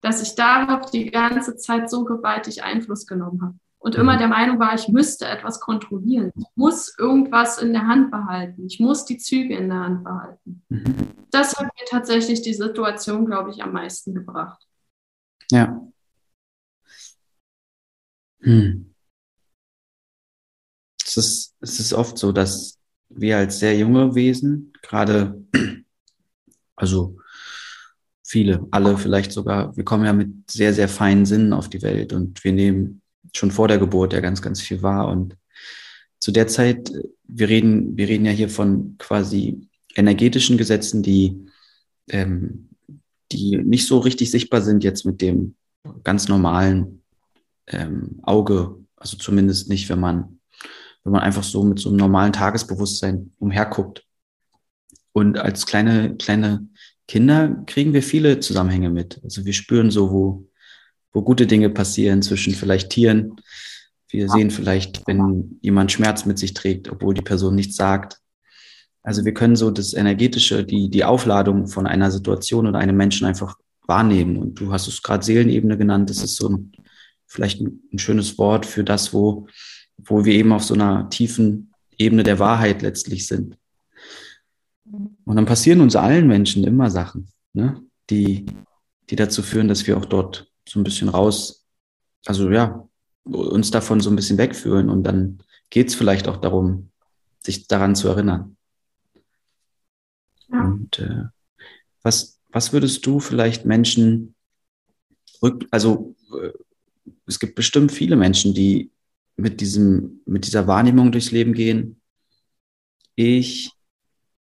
dass ich darauf die ganze Zeit so gewaltig Einfluss genommen habe. Und immer mhm. der Meinung war, ich müsste etwas kontrollieren. Ich muss irgendwas in der Hand behalten. Ich muss die Züge in der Hand behalten. Mhm. Das hat mir tatsächlich die Situation, glaube ich, am meisten gebracht. Ja. Hm. Es ist, es ist oft so, dass wir als sehr junge Wesen, gerade, also viele, alle vielleicht sogar, wir kommen ja mit sehr, sehr feinen Sinnen auf die Welt und wir nehmen schon vor der Geburt ja ganz, ganz viel wahr. Und zu der Zeit, wir reden, wir reden ja hier von quasi energetischen Gesetzen, die, ähm, die nicht so richtig sichtbar sind jetzt mit dem ganz normalen ähm, Auge, also zumindest nicht, wenn man, wenn man einfach so mit so einem normalen Tagesbewusstsein umherguckt. Und als kleine, kleine Kinder kriegen wir viele Zusammenhänge mit. Also wir spüren so, wo, wo gute Dinge passieren zwischen vielleicht Tieren. Wir sehen vielleicht, wenn jemand Schmerz mit sich trägt, obwohl die Person nichts sagt. Also wir können so das Energetische, die, die Aufladung von einer Situation oder einem Menschen einfach wahrnehmen. Und du hast es gerade Seelenebene genannt. Das ist so ein, vielleicht ein, ein schönes Wort für das, wo, wo wir eben auf so einer tiefen Ebene der Wahrheit letztlich sind. Und dann passieren uns allen Menschen immer Sachen, ne? die, die dazu führen, dass wir auch dort so ein bisschen raus, also ja, uns davon so ein bisschen wegführen. Und dann geht es vielleicht auch darum, sich daran zu erinnern. Ja. Und äh, was, was würdest du vielleicht Menschen rück, also äh, es gibt bestimmt viele Menschen, die mit diesem, mit dieser Wahrnehmung durchs Leben gehen. Ich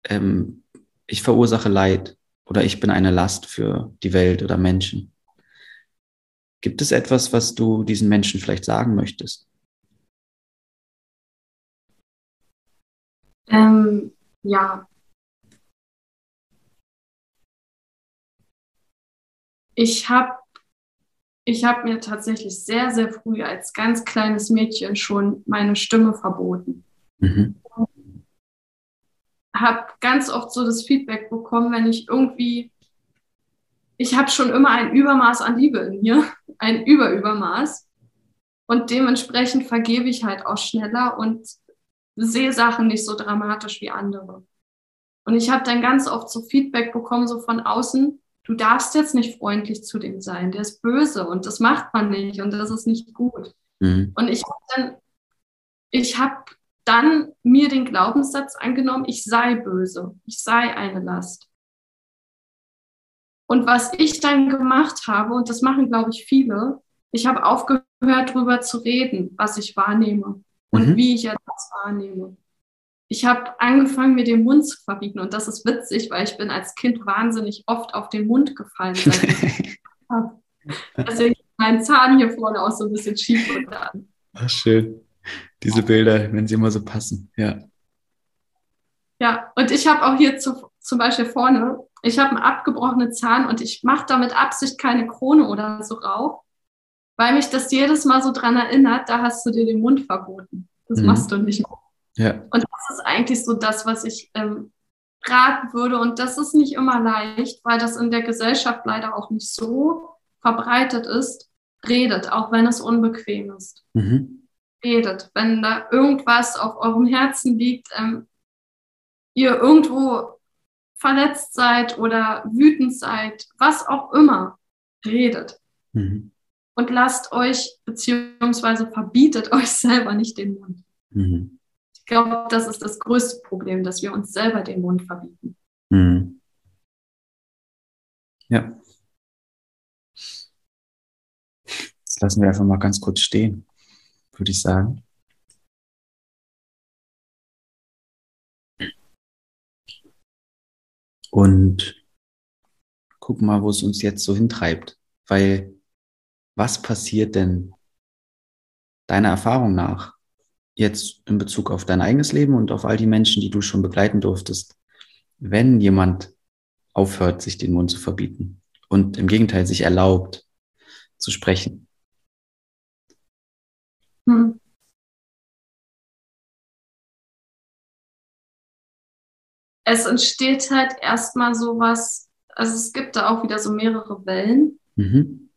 ähm, ich verursache Leid oder ich bin eine Last für die Welt oder Menschen. Gibt es etwas, was du diesen Menschen vielleicht sagen möchtest? Ähm, ja. Ich habe ich hab mir tatsächlich sehr, sehr früh als ganz kleines Mädchen schon meine Stimme verboten. Mhm habe ganz oft so das Feedback bekommen, wenn ich irgendwie, ich habe schon immer ein Übermaß an Liebe in mir, ein Überübermaß. Und dementsprechend vergebe ich halt auch schneller und sehe Sachen nicht so dramatisch wie andere. Und ich habe dann ganz oft so Feedback bekommen, so von außen, du darfst jetzt nicht freundlich zu dem sein, der ist böse und das macht man nicht und das ist nicht gut. Mhm. Und ich habe dann, ich habe dann mir den Glaubenssatz angenommen, ich sei böse, ich sei eine Last. Und was ich dann gemacht habe, und das machen, glaube ich, viele, ich habe aufgehört, darüber zu reden, was ich wahrnehme und mhm. wie ich etwas wahrnehme. Ich habe angefangen, mir den Mund zu verbieten. Und das ist witzig, weil ich bin als Kind wahnsinnig oft auf den Mund gefallen. Deswegen mein Zahn hier vorne auch so ein bisschen schief und an. Ach, schön diese Bilder, wenn sie immer so passen, ja. Ja, und ich habe auch hier zu, zum Beispiel vorne, ich habe einen abgebrochenen Zahn und ich mache da mit Absicht keine Krone oder so rauf, weil mich das jedes Mal so dran erinnert, da hast du dir den Mund verboten. Das mhm. machst du nicht mehr. Ja. Und das ist eigentlich so das, was ich ähm, raten würde. Und das ist nicht immer leicht, weil das in der Gesellschaft leider auch nicht so verbreitet ist. Redet, auch wenn es unbequem ist. Mhm redet, wenn da irgendwas auf eurem Herzen liegt, ähm, ihr irgendwo verletzt seid oder wütend seid, was auch immer, redet. Mhm. Und lasst euch, beziehungsweise verbietet euch selber nicht den Mund. Mhm. Ich glaube, das ist das größte Problem, dass wir uns selber den Mund verbieten. Mhm. Ja. Das lassen wir einfach mal ganz kurz stehen, würde ich sagen. Und guck mal, wo es uns jetzt so hintreibt. Weil was passiert denn deiner Erfahrung nach jetzt in Bezug auf dein eigenes Leben und auf all die Menschen, die du schon begleiten durftest, wenn jemand aufhört, sich den Mund zu verbieten und im Gegenteil sich erlaubt zu sprechen? Hm. Es entsteht halt erstmal sowas, also es gibt da auch wieder so mehrere Wellen. Mhm.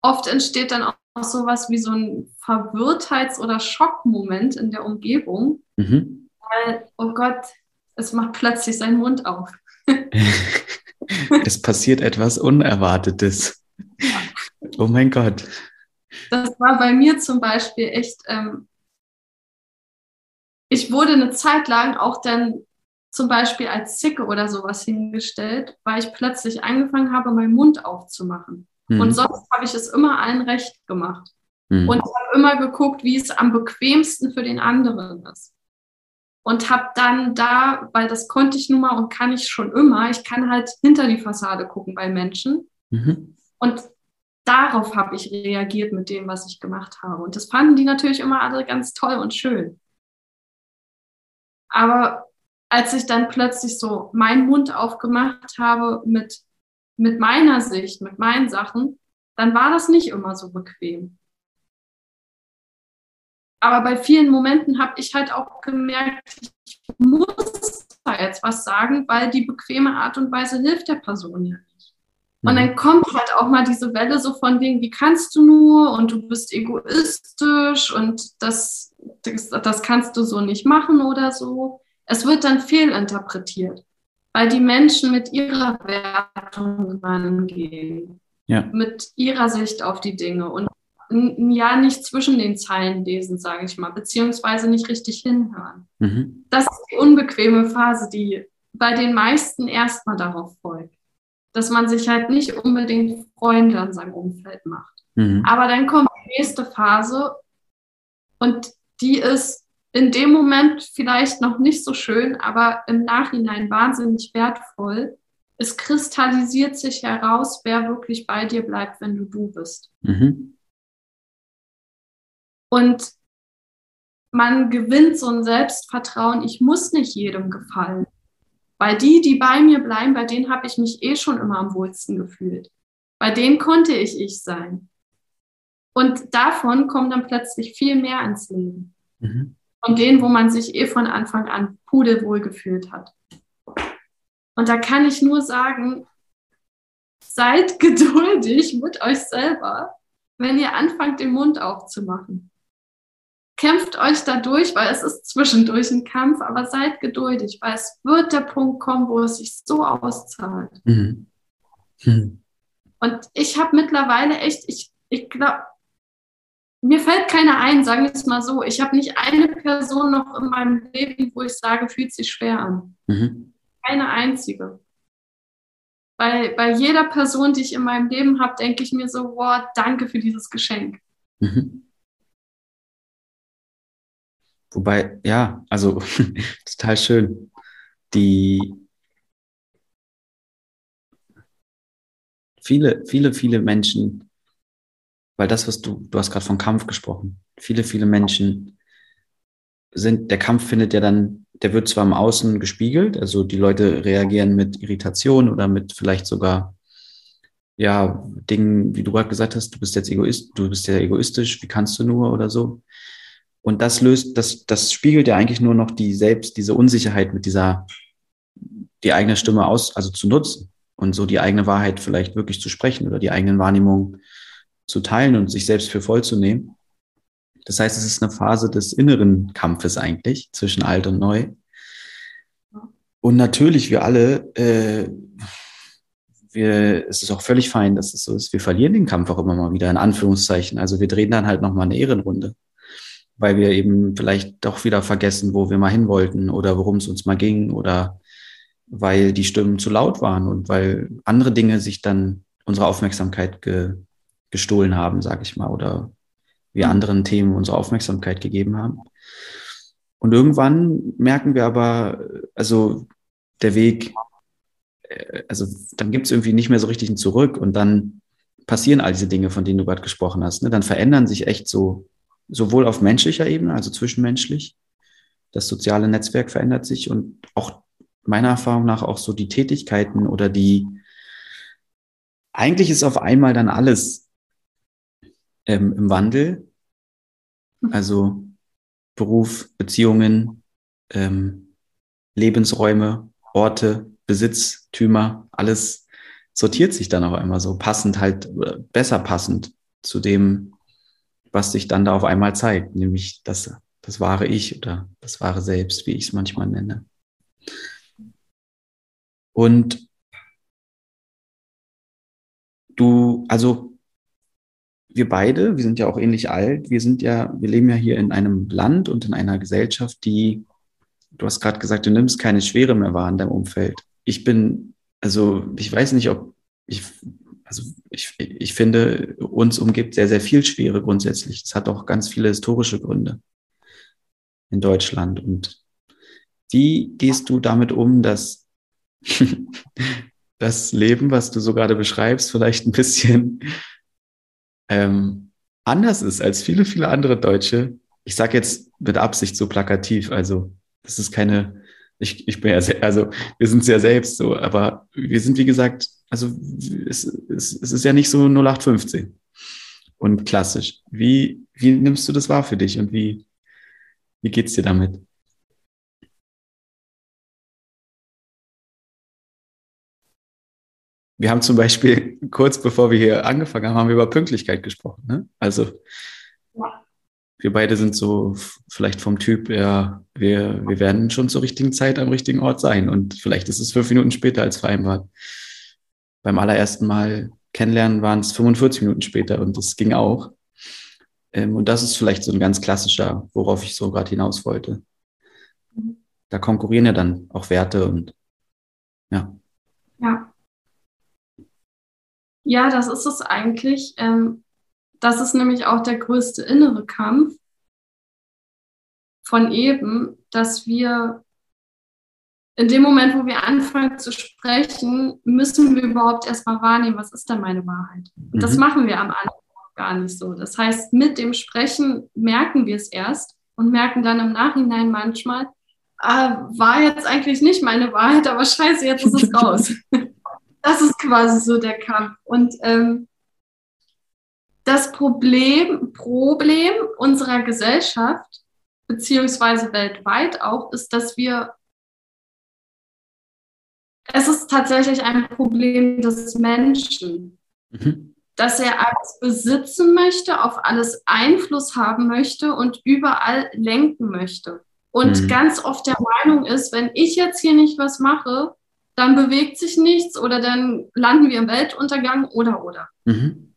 Oft entsteht dann auch sowas wie so ein Verwirrtheits- oder Schockmoment in der Umgebung, mhm. weil, oh Gott, es macht plötzlich seinen Mund auf. es passiert etwas Unerwartetes. Oh mein Gott. Das war bei mir zum Beispiel echt, ähm, ich wurde eine Zeit lang auch dann zum Beispiel als Zicke oder sowas hingestellt, weil ich plötzlich angefangen habe, meinen Mund aufzumachen. Mhm. Und sonst habe ich es immer allen recht gemacht. Mhm. Und habe immer geguckt, wie es am bequemsten für den anderen ist. Und habe dann da, weil das konnte ich nun mal und kann ich schon immer, ich kann halt hinter die Fassade gucken bei Menschen. Mhm. Und darauf habe ich reagiert mit dem, was ich gemacht habe. Und das fanden die natürlich immer alle ganz toll und schön. Aber als ich dann plötzlich so meinen Mund aufgemacht habe mit mit meiner Sicht, mit meinen Sachen, dann war das nicht immer so bequem. Aber bei vielen Momenten habe ich halt auch gemerkt, ich muss da jetzt was sagen, weil die bequeme Art und Weise hilft der Person ja nicht. Und dann mhm. kommt halt auch mal diese Welle so von wegen, wie kannst du nur und du bist egoistisch und das, das, das kannst du so nicht machen oder so. Es wird dann fehlinterpretiert weil die Menschen mit ihrer Wertung rangehen, ja. mit ihrer Sicht auf die Dinge und ja nicht zwischen den Zeilen lesen, sage ich mal, beziehungsweise nicht richtig hinhören. Mhm. Das ist die unbequeme Phase, die bei den meisten erstmal darauf folgt, dass man sich halt nicht unbedingt Freunde an seinem Umfeld macht. Mhm. Aber dann kommt die nächste Phase und die ist in dem Moment vielleicht noch nicht so schön, aber im Nachhinein wahnsinnig wertvoll. Es kristallisiert sich heraus, wer wirklich bei dir bleibt, wenn du du bist. Mhm. Und man gewinnt so ein Selbstvertrauen, ich muss nicht jedem gefallen. Weil die, die bei mir bleiben, bei denen habe ich mich eh schon immer am wohlsten gefühlt. Bei denen konnte ich ich sein. Und davon kommt dann plötzlich viel mehr ins Leben. Mhm von denen, wo man sich eh von Anfang an pudelwohl gefühlt hat. Und da kann ich nur sagen, seid geduldig mit euch selber, wenn ihr anfangt, den Mund aufzumachen. Kämpft euch da durch, weil es ist zwischendurch ein Kampf, aber seid geduldig, weil es wird der Punkt kommen, wo es sich so auszahlt. Mhm. Mhm. Und ich habe mittlerweile echt, ich, ich glaube, mir fällt keiner ein, sagen wir es mal so. Ich habe nicht eine Person noch in meinem Leben, wo ich sage, fühlt sich schwer an. Mhm. Keine einzige. Bei, bei jeder Person, die ich in meinem Leben habe, denke ich mir so, wow, danke für dieses Geschenk. Mhm. Wobei, ja, also total schön. Die viele, viele, viele Menschen weil das, was du, du hast gerade von Kampf gesprochen. Viele, viele Menschen sind, der Kampf findet ja dann, der wird zwar im Außen gespiegelt, also die Leute reagieren mit Irritation oder mit vielleicht sogar, ja, Dingen, wie du gerade gesagt hast, du bist jetzt Egoist, du bist ja egoistisch, wie kannst du nur oder so. Und das löst, das, das spiegelt ja eigentlich nur noch die selbst, diese Unsicherheit mit dieser, die eigene Stimme aus, also zu nutzen und so die eigene Wahrheit vielleicht wirklich zu sprechen oder die eigenen Wahrnehmungen zu teilen und sich selbst für voll zu nehmen. Das heißt, es ist eine Phase des inneren Kampfes eigentlich zwischen alt und neu. Und natürlich, wir alle, äh, wir, es ist auch völlig fein, dass es so ist. Wir verlieren den Kampf auch immer mal wieder, in Anführungszeichen. Also wir drehen dann halt nochmal eine Ehrenrunde. weil wir eben vielleicht doch wieder vergessen, wo wir mal hin wollten oder worum es uns mal ging oder weil die Stimmen zu laut waren und weil andere Dinge sich dann unsere Aufmerksamkeit ge gestohlen haben, sage ich mal, oder wir mhm. anderen Themen unsere Aufmerksamkeit gegeben haben. Und irgendwann merken wir aber, also der Weg, äh, also dann gibt es irgendwie nicht mehr so richtig ein Zurück und dann passieren all diese Dinge, von denen du gerade gesprochen hast. Ne? Dann verändern sich echt so, sowohl auf menschlicher Ebene, also zwischenmenschlich, das soziale Netzwerk verändert sich und auch meiner Erfahrung nach auch so die Tätigkeiten oder die, eigentlich ist auf einmal dann alles ähm, im Wandel. Also Beruf, Beziehungen, ähm, Lebensräume, Orte, Besitztümer, alles sortiert sich dann auf einmal so passend halt, besser passend zu dem, was sich dann da auf einmal zeigt, nämlich das, das wahre Ich oder das wahre Selbst, wie ich es manchmal nenne. Und du, also wir beide, wir sind ja auch ähnlich alt, wir sind ja, wir leben ja hier in einem Land und in einer Gesellschaft, die, du hast gerade gesagt, du nimmst keine Schwere mehr wahr in deinem Umfeld. Ich bin, also ich weiß nicht, ob ich, also ich, ich finde, uns umgibt sehr, sehr viel Schwere grundsätzlich. Es hat auch ganz viele historische Gründe in Deutschland. Und wie gehst du damit um, dass das Leben, was du so gerade beschreibst, vielleicht ein bisschen ähm, anders ist als viele, viele andere Deutsche. Ich sage jetzt mit Absicht so plakativ, also das ist keine, ich, ich bin ja sehr, also wir sind sehr selbst so, aber wir sind wie gesagt, also es, es, es ist ja nicht so 0815 und klassisch. Wie, wie nimmst du das wahr für dich und wie, wie geht's dir damit? Wir haben zum Beispiel kurz bevor wir hier angefangen haben, haben wir über Pünktlichkeit gesprochen. Ne? Also ja. wir beide sind so vielleicht vom Typ, ja, wir, wir werden schon zur richtigen Zeit am richtigen Ort sein und vielleicht ist es fünf Minuten später als vereinbart. Beim allerersten Mal kennenlernen waren es 45 Minuten später und das ging auch. Ähm, und das ist vielleicht so ein ganz klassischer, worauf ich so gerade hinaus wollte. Mhm. Da konkurrieren ja dann auch Werte und ja. Ja. Ja, das ist es eigentlich. Ähm, das ist nämlich auch der größte innere Kampf von eben, dass wir in dem Moment, wo wir anfangen zu sprechen, müssen wir überhaupt erstmal wahrnehmen, was ist denn meine Wahrheit? Und mhm. das machen wir am Anfang gar nicht so. Das heißt, mit dem Sprechen merken wir es erst und merken dann im Nachhinein manchmal, ah, war jetzt eigentlich nicht meine Wahrheit, aber scheiße, jetzt ist es raus. Das ist quasi so der Kampf. Und ähm, das Problem, Problem unserer Gesellschaft, beziehungsweise weltweit auch, ist, dass wir, es ist tatsächlich ein Problem des Menschen, mhm. dass er alles besitzen möchte, auf alles Einfluss haben möchte und überall lenken möchte. Und mhm. ganz oft der Meinung ist, wenn ich jetzt hier nicht was mache, dann bewegt sich nichts oder dann landen wir im Weltuntergang oder oder. Mhm.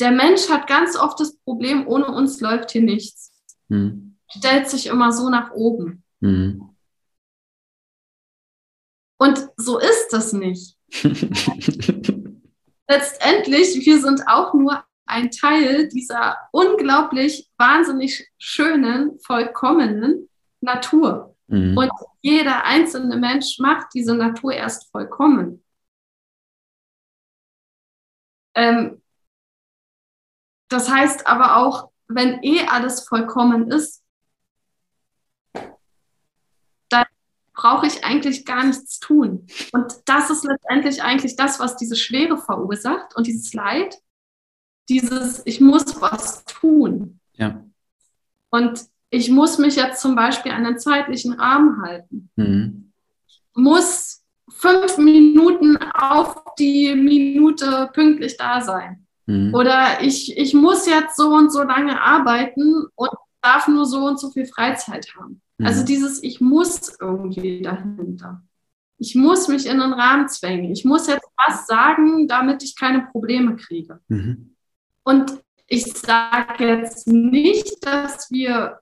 Der Mensch hat ganz oft das Problem, ohne uns läuft hier nichts. Mhm. Stellt sich immer so nach oben. Mhm. Und so ist das nicht. Letztendlich, wir sind auch nur ein Teil dieser unglaublich wahnsinnig schönen, vollkommenen Natur. Mhm. Und jeder einzelne Mensch macht diese Natur erst vollkommen. Ähm, das heißt aber auch, wenn eh alles vollkommen ist, dann brauche ich eigentlich gar nichts tun. Und das ist letztendlich eigentlich das, was diese Schwere verursacht und dieses Leid, dieses Ich muss was tun. Ja. Und ich muss mich jetzt zum Beispiel an den zeitlichen Rahmen halten. Mhm. Muss fünf Minuten auf die Minute pünktlich da sein. Mhm. Oder ich, ich muss jetzt so und so lange arbeiten und darf nur so und so viel Freizeit haben. Mhm. Also dieses Ich muss irgendwie dahinter. Ich muss mich in den Rahmen zwängen. Ich muss jetzt was sagen, damit ich keine Probleme kriege. Mhm. Und ich sage jetzt nicht, dass wir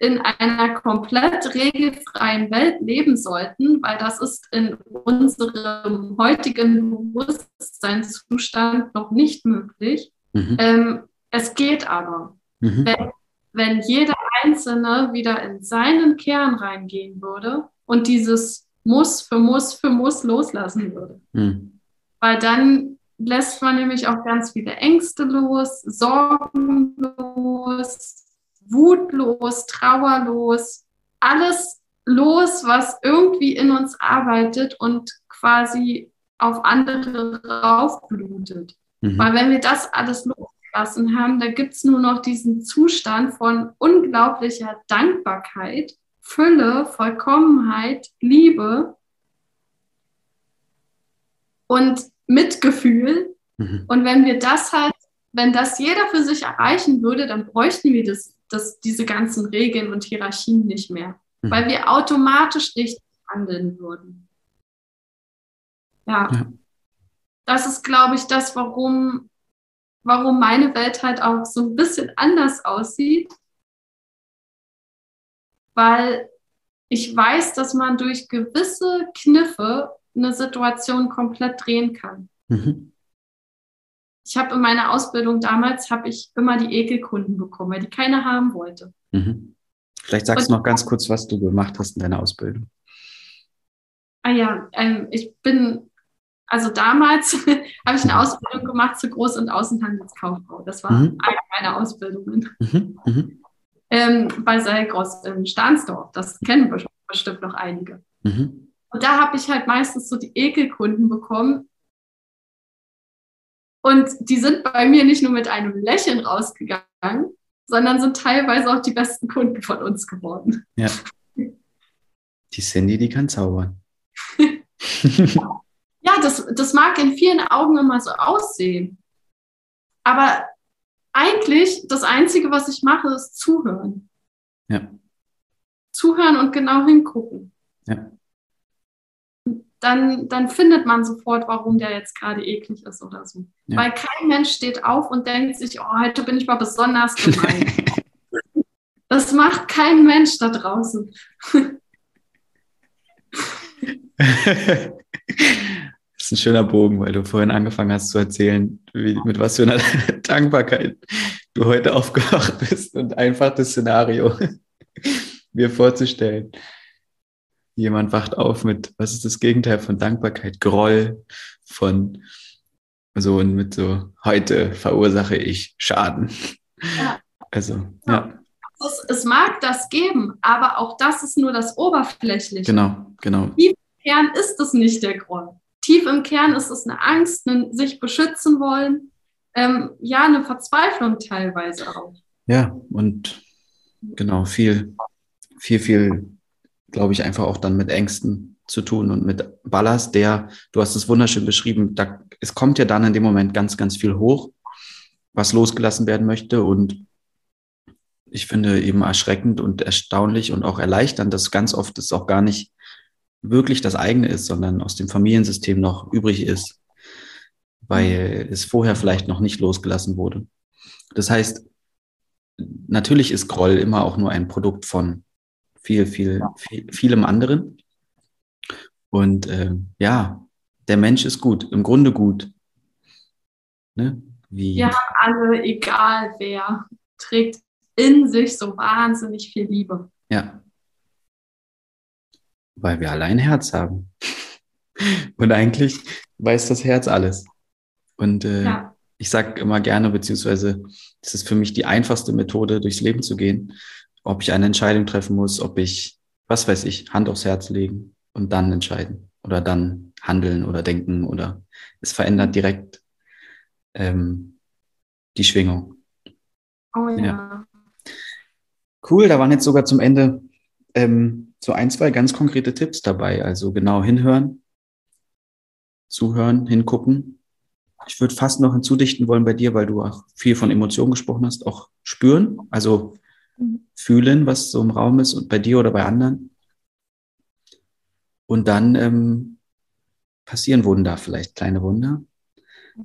in einer komplett regelfreien Welt leben sollten, weil das ist in unserem heutigen Bewusstseinszustand noch nicht möglich. Mhm. Ähm, es geht aber. Mhm. Wenn, wenn jeder Einzelne wieder in seinen Kern reingehen würde und dieses Muss für Muss für Muss loslassen würde. Mhm. Weil dann lässt man nämlich auch ganz viele Ängste los, Sorgen los, wutlos, trauerlos, alles los, was irgendwie in uns arbeitet und quasi auf andere raufblutet. Mhm. Weil wenn wir das alles losgelassen haben, da gibt es nur noch diesen Zustand von unglaublicher Dankbarkeit, Fülle, Vollkommenheit, Liebe und Mitgefühl. Mhm. Und wenn wir das halt, wenn das jeder für sich erreichen würde, dann bräuchten wir das das, diese ganzen Regeln und Hierarchien nicht mehr, mhm. weil wir automatisch richtig handeln würden. Ja. ja. Das ist, glaube ich, das, warum, warum meine Welt halt auch so ein bisschen anders aussieht, weil ich weiß, dass man durch gewisse Kniffe eine Situation komplett drehen kann. Mhm ich habe in meiner Ausbildung damals, habe ich immer die Ekelkunden bekommen, weil die keiner haben wollte. Mhm. Vielleicht sagst Und, du noch ganz kurz, was du gemacht hast in deiner Ausbildung. Ah ja, ähm, ich bin, also damals habe ich eine Ausbildung gemacht zur Groß- und Außenhandelskauffrau. Das war mhm. eine meiner Ausbildungen. Mhm. Mhm. Ähm, bei Seilgross in Stahnsdorf. Das kennen bestimmt noch einige. Mhm. Und da habe ich halt meistens so die Ekelkunden bekommen, und die sind bei mir nicht nur mit einem Lächeln rausgegangen, sondern sind teilweise auch die besten Kunden von uns geworden. Ja. Die Sandy, die kann zaubern. ja, das, das mag in vielen Augen immer so aussehen. Aber eigentlich das Einzige, was ich mache, ist zuhören. Ja. Zuhören und genau hingucken. Ja dann, dann findet man sofort, warum der jetzt gerade eklig ist oder so. Ja. Weil kein Mensch steht auf und denkt sich, oh, heute bin ich mal besonders gemein. das macht kein Mensch da draußen. das ist ein schöner Bogen, weil du vorhin angefangen hast zu erzählen, wie, mit was für einer Dankbarkeit du heute aufgewacht bist und einfach das Szenario mir vorzustellen jemand wacht auf mit, was ist das Gegenteil von Dankbarkeit? Groll, von so und mit so, heute verursache ich Schaden. Ja. Also, ja. Es, es, mag das geben, aber auch das ist nur das Oberflächliche. Genau, genau. Tief im Kern ist es nicht der Groll. Tief im Kern ist es eine Angst, ein sich beschützen wollen, ähm, ja, eine Verzweiflung teilweise auch. Ja, und genau, viel, viel, viel glaube ich, einfach auch dann mit Ängsten zu tun und mit Ballast, der, du hast es wunderschön beschrieben, da, es kommt ja dann in dem Moment ganz, ganz viel hoch, was losgelassen werden möchte und ich finde eben erschreckend und erstaunlich und auch erleichternd, dass ganz oft es auch gar nicht wirklich das eigene ist, sondern aus dem Familiensystem noch übrig ist, weil es vorher vielleicht noch nicht losgelassen wurde. Das heißt, natürlich ist Groll immer auch nur ein Produkt von viel, viel, viel vielem anderen. Und äh, ja, der Mensch ist gut, im Grunde gut. Ne? Wie haben alle, egal wer, trägt in sich so wahnsinnig viel Liebe. Ja. Weil wir alle ein Herz haben. Und eigentlich weiß das Herz alles. Und äh, ja. ich sage immer gerne, beziehungsweise das ist für mich die einfachste Methode, durchs Leben zu gehen, ob ich eine Entscheidung treffen muss, ob ich, was weiß ich, Hand aufs Herz legen und dann entscheiden oder dann handeln oder denken oder es verändert direkt ähm, die Schwingung. Oh ja. ja. Cool, da waren jetzt sogar zum Ende ähm, so ein, zwei ganz konkrete Tipps dabei. Also genau hinhören, zuhören, hingucken. Ich würde fast noch hinzudichten wollen bei dir, weil du auch viel von Emotionen gesprochen hast, auch spüren. Also fühlen, was so im Raum ist und bei dir oder bei anderen. Und dann ähm, passieren Wunder, vielleicht kleine Wunder.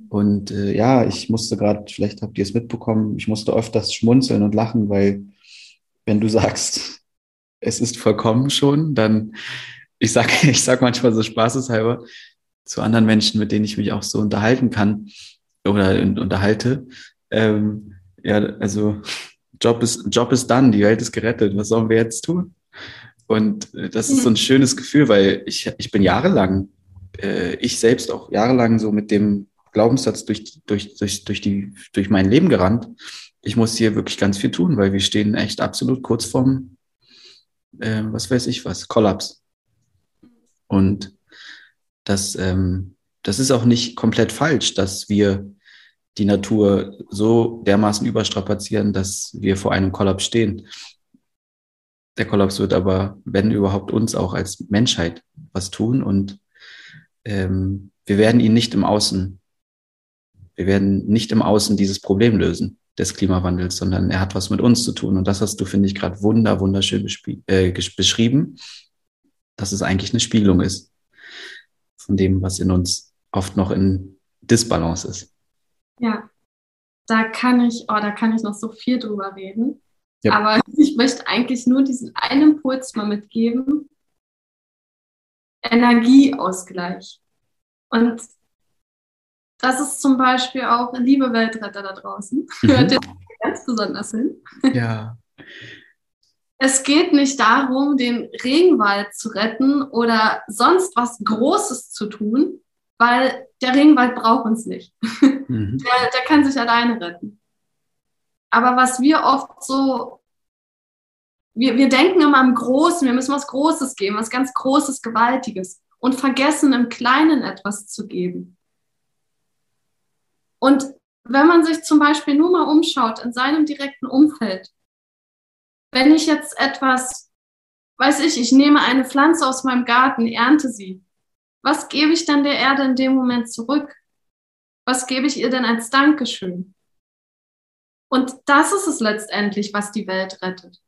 Und äh, ja, ich musste gerade, vielleicht habt ihr es mitbekommen, ich musste öfters schmunzeln und lachen, weil wenn du sagst, es ist vollkommen schon, dann, ich sag, ich sag manchmal so spaßeshalber zu anderen Menschen, mit denen ich mich auch so unterhalten kann oder unterhalte, ähm, ja, also Job ist, Job ist done, die Welt ist gerettet, was sollen wir jetzt tun? Und äh, das ist so ein schönes Gefühl, weil ich, ich bin jahrelang, äh, ich selbst auch jahrelang so mit dem Glaubenssatz durch, durch, durch, durch, die, durch mein Leben gerannt. Ich muss hier wirklich ganz viel tun, weil wir stehen echt absolut kurz vorm, äh, was weiß ich was, Kollaps. Und das, ähm, das ist auch nicht komplett falsch, dass wir die Natur so dermaßen überstrapazieren, dass wir vor einem Kollaps stehen. Der Kollaps wird aber, wenn überhaupt, uns auch als Menschheit was tun und ähm, wir werden ihn nicht im Außen, wir werden nicht im Außen dieses Problem lösen des Klimawandels, sondern er hat was mit uns zu tun. Und das hast du, finde ich, gerade wunder, wunderschön äh, beschrieben, dass es eigentlich eine Spiegelung ist von dem, was in uns oft noch in Disbalance ist. Ja, da kann ich, oh, da kann ich noch so viel drüber reden. Ja. Aber ich möchte eigentlich nur diesen einen Impuls mal mitgeben. Energieausgleich. Und das ist zum Beispiel auch liebe Weltretter da draußen. Mhm. Hört ihr ganz besonders hin. Ja. Es geht nicht darum, den Regenwald zu retten oder sonst was Großes zu tun, weil der Regenwald braucht uns nicht. Mhm. Der, der kann sich alleine retten. Aber was wir oft so, wir, wir denken immer im Großen, wir müssen was Großes geben, was ganz Großes, Gewaltiges und vergessen im Kleinen etwas zu geben. Und wenn man sich zum Beispiel nur mal umschaut in seinem direkten Umfeld, wenn ich jetzt etwas, weiß ich, ich nehme eine Pflanze aus meinem Garten, ernte sie, was gebe ich dann der Erde in dem Moment zurück? Was gebe ich ihr denn als Dankeschön? Und das ist es letztendlich, was die Welt rettet.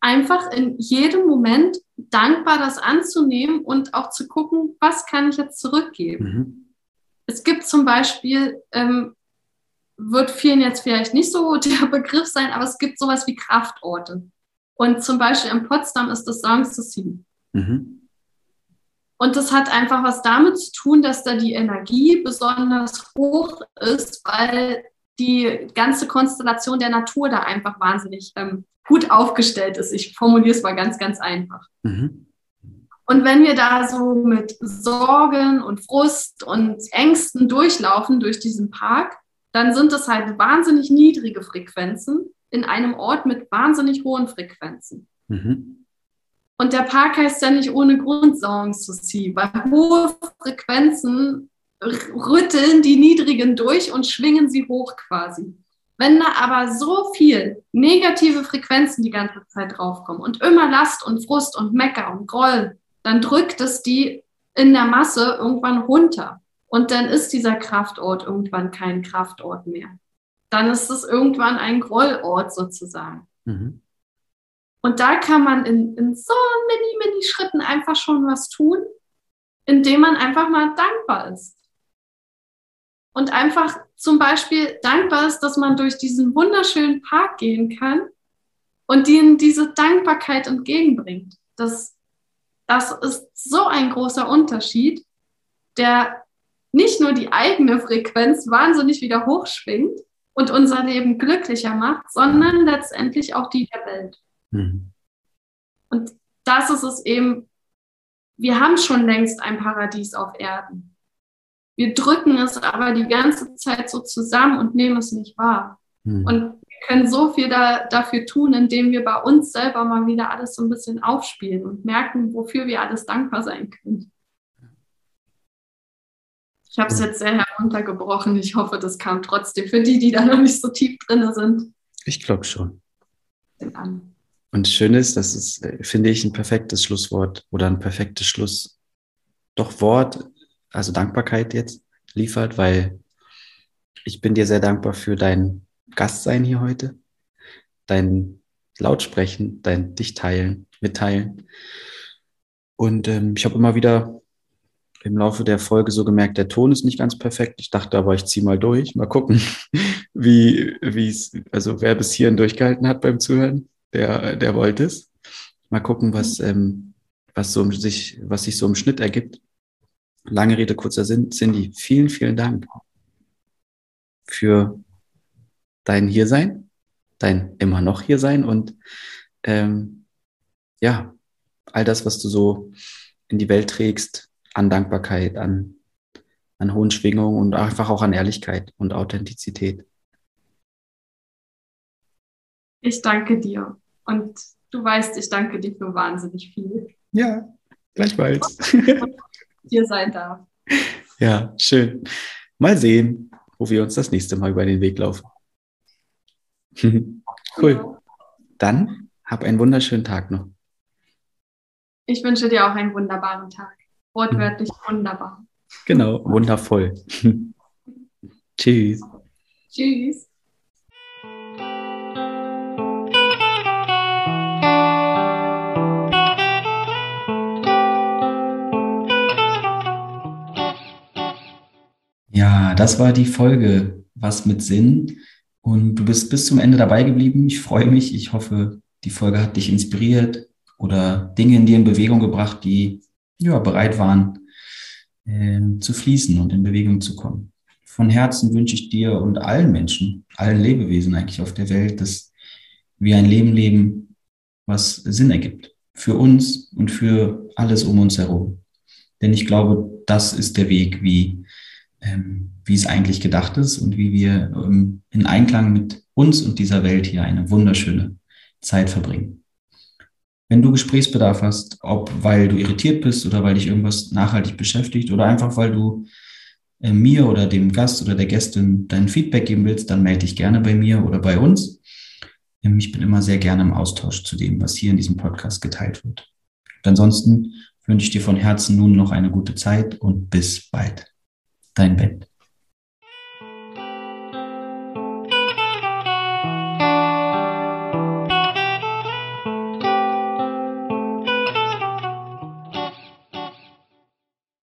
Einfach in jedem Moment dankbar das anzunehmen und auch zu gucken, was kann ich jetzt zurückgeben. Mhm. Es gibt zum Beispiel, ähm, wird vielen jetzt vielleicht nicht so der Begriff sein, aber es gibt sowas wie Kraftorte. Und zum Beispiel in Potsdam ist das Sanssouci. Mhm. Und das hat einfach was damit zu tun, dass da die Energie besonders hoch ist, weil die ganze Konstellation der Natur da einfach wahnsinnig ähm, gut aufgestellt ist. Ich formuliere es mal ganz, ganz einfach. Mhm. Und wenn wir da so mit Sorgen und Frust und Ängsten durchlaufen durch diesen Park, dann sind es halt wahnsinnig niedrige Frequenzen in einem Ort mit wahnsinnig hohen Frequenzen. Mhm. Und der Park heißt ja nicht ohne Grund Sanssouci, weil hohe Frequenzen rütteln die niedrigen durch und schwingen sie hoch quasi. Wenn da aber so viel negative Frequenzen die ganze Zeit draufkommen und immer Last und Frust und Mecker und Groll, dann drückt es die in der Masse irgendwann runter. Und dann ist dieser Kraftort irgendwann kein Kraftort mehr. Dann ist es irgendwann ein Grollort sozusagen. Mhm. Und da kann man in, in so mini, mini Schritten einfach schon was tun, indem man einfach mal dankbar ist. Und einfach zum Beispiel dankbar ist, dass man durch diesen wunderschönen Park gehen kann und ihnen diese Dankbarkeit entgegenbringt. Das, das ist so ein großer Unterschied, der nicht nur die eigene Frequenz wahnsinnig wieder hochschwingt und unser Leben glücklicher macht, sondern letztendlich auch die der Welt. Mhm. Und das ist es eben, wir haben schon längst ein Paradies auf Erden. Wir drücken es aber die ganze Zeit so zusammen und nehmen es nicht wahr. Mhm. Und wir können so viel da, dafür tun, indem wir bei uns selber mal wieder alles so ein bisschen aufspielen und merken, wofür wir alles dankbar sein können. Ich habe es jetzt sehr heruntergebrochen. Ich hoffe, das kam trotzdem für die, die da noch nicht so tief drin sind. Ich glaube schon. An. Und schön ist, das ist, äh, finde ich, ein perfektes Schlusswort oder ein perfektes Schluss. Doch Wort, also Dankbarkeit jetzt liefert, weil ich bin dir sehr dankbar für dein Gastsein hier heute, dein Lautsprechen, dein dich teilen, mitteilen. Und ähm, ich habe immer wieder im Laufe der Folge so gemerkt, der Ton ist nicht ganz perfekt. Ich dachte aber, ich ziehe mal durch. Mal gucken, wie wie es, also wer bis hierhin durchgehalten hat beim Zuhören, der, der wollte es. Mal gucken, was, ähm, was, so sich, was sich so im Schnitt ergibt. Lange Rede, kurzer Sinn. Cindy, vielen, vielen Dank für dein Hiersein, dein immer noch Hiersein und ähm, ja, all das, was du so in die Welt trägst, an Dankbarkeit, an, an hohen Schwingungen und einfach auch an Ehrlichkeit und Authentizität. Ich danke dir. Und du weißt, ich danke dir für wahnsinnig viel. Ja, gleichfalls. Hier sein darf. Ja, schön. Mal sehen, wo wir uns das nächste Mal über den Weg laufen. cool. Dann hab einen wunderschönen Tag noch. Ich wünsche dir auch einen wunderbaren Tag. Wortwörtlich wunderbar. Genau, wundervoll. Tschüss. Tschüss. Ja, das war die Folge Was mit Sinn. Und du bist bis zum Ende dabei geblieben. Ich freue mich. Ich hoffe, die Folge hat dich inspiriert oder Dinge in dir in Bewegung gebracht, die ja, bereit waren äh, zu fließen und in Bewegung zu kommen. Von Herzen wünsche ich dir und allen Menschen, allen Lebewesen eigentlich auf der Welt, dass wir ein Leben leben, was Sinn ergibt. Für uns und für alles um uns herum. Denn ich glaube, das ist der Weg, wie, ähm, wie es eigentlich gedacht ist und wie wir ähm, in Einklang mit uns und dieser Welt hier eine wunderschöne Zeit verbringen. Wenn du Gesprächsbedarf hast, ob weil du irritiert bist oder weil dich irgendwas nachhaltig beschäftigt oder einfach weil du äh, mir oder dem Gast oder der Gästin dein Feedback geben willst, dann melde dich gerne bei mir oder bei uns. Ähm, ich bin immer sehr gerne im Austausch zu dem, was hier in diesem Podcast geteilt wird. Und ansonsten wünsche ich dir von Herzen nun noch eine gute Zeit und bis bald. Dein Bett.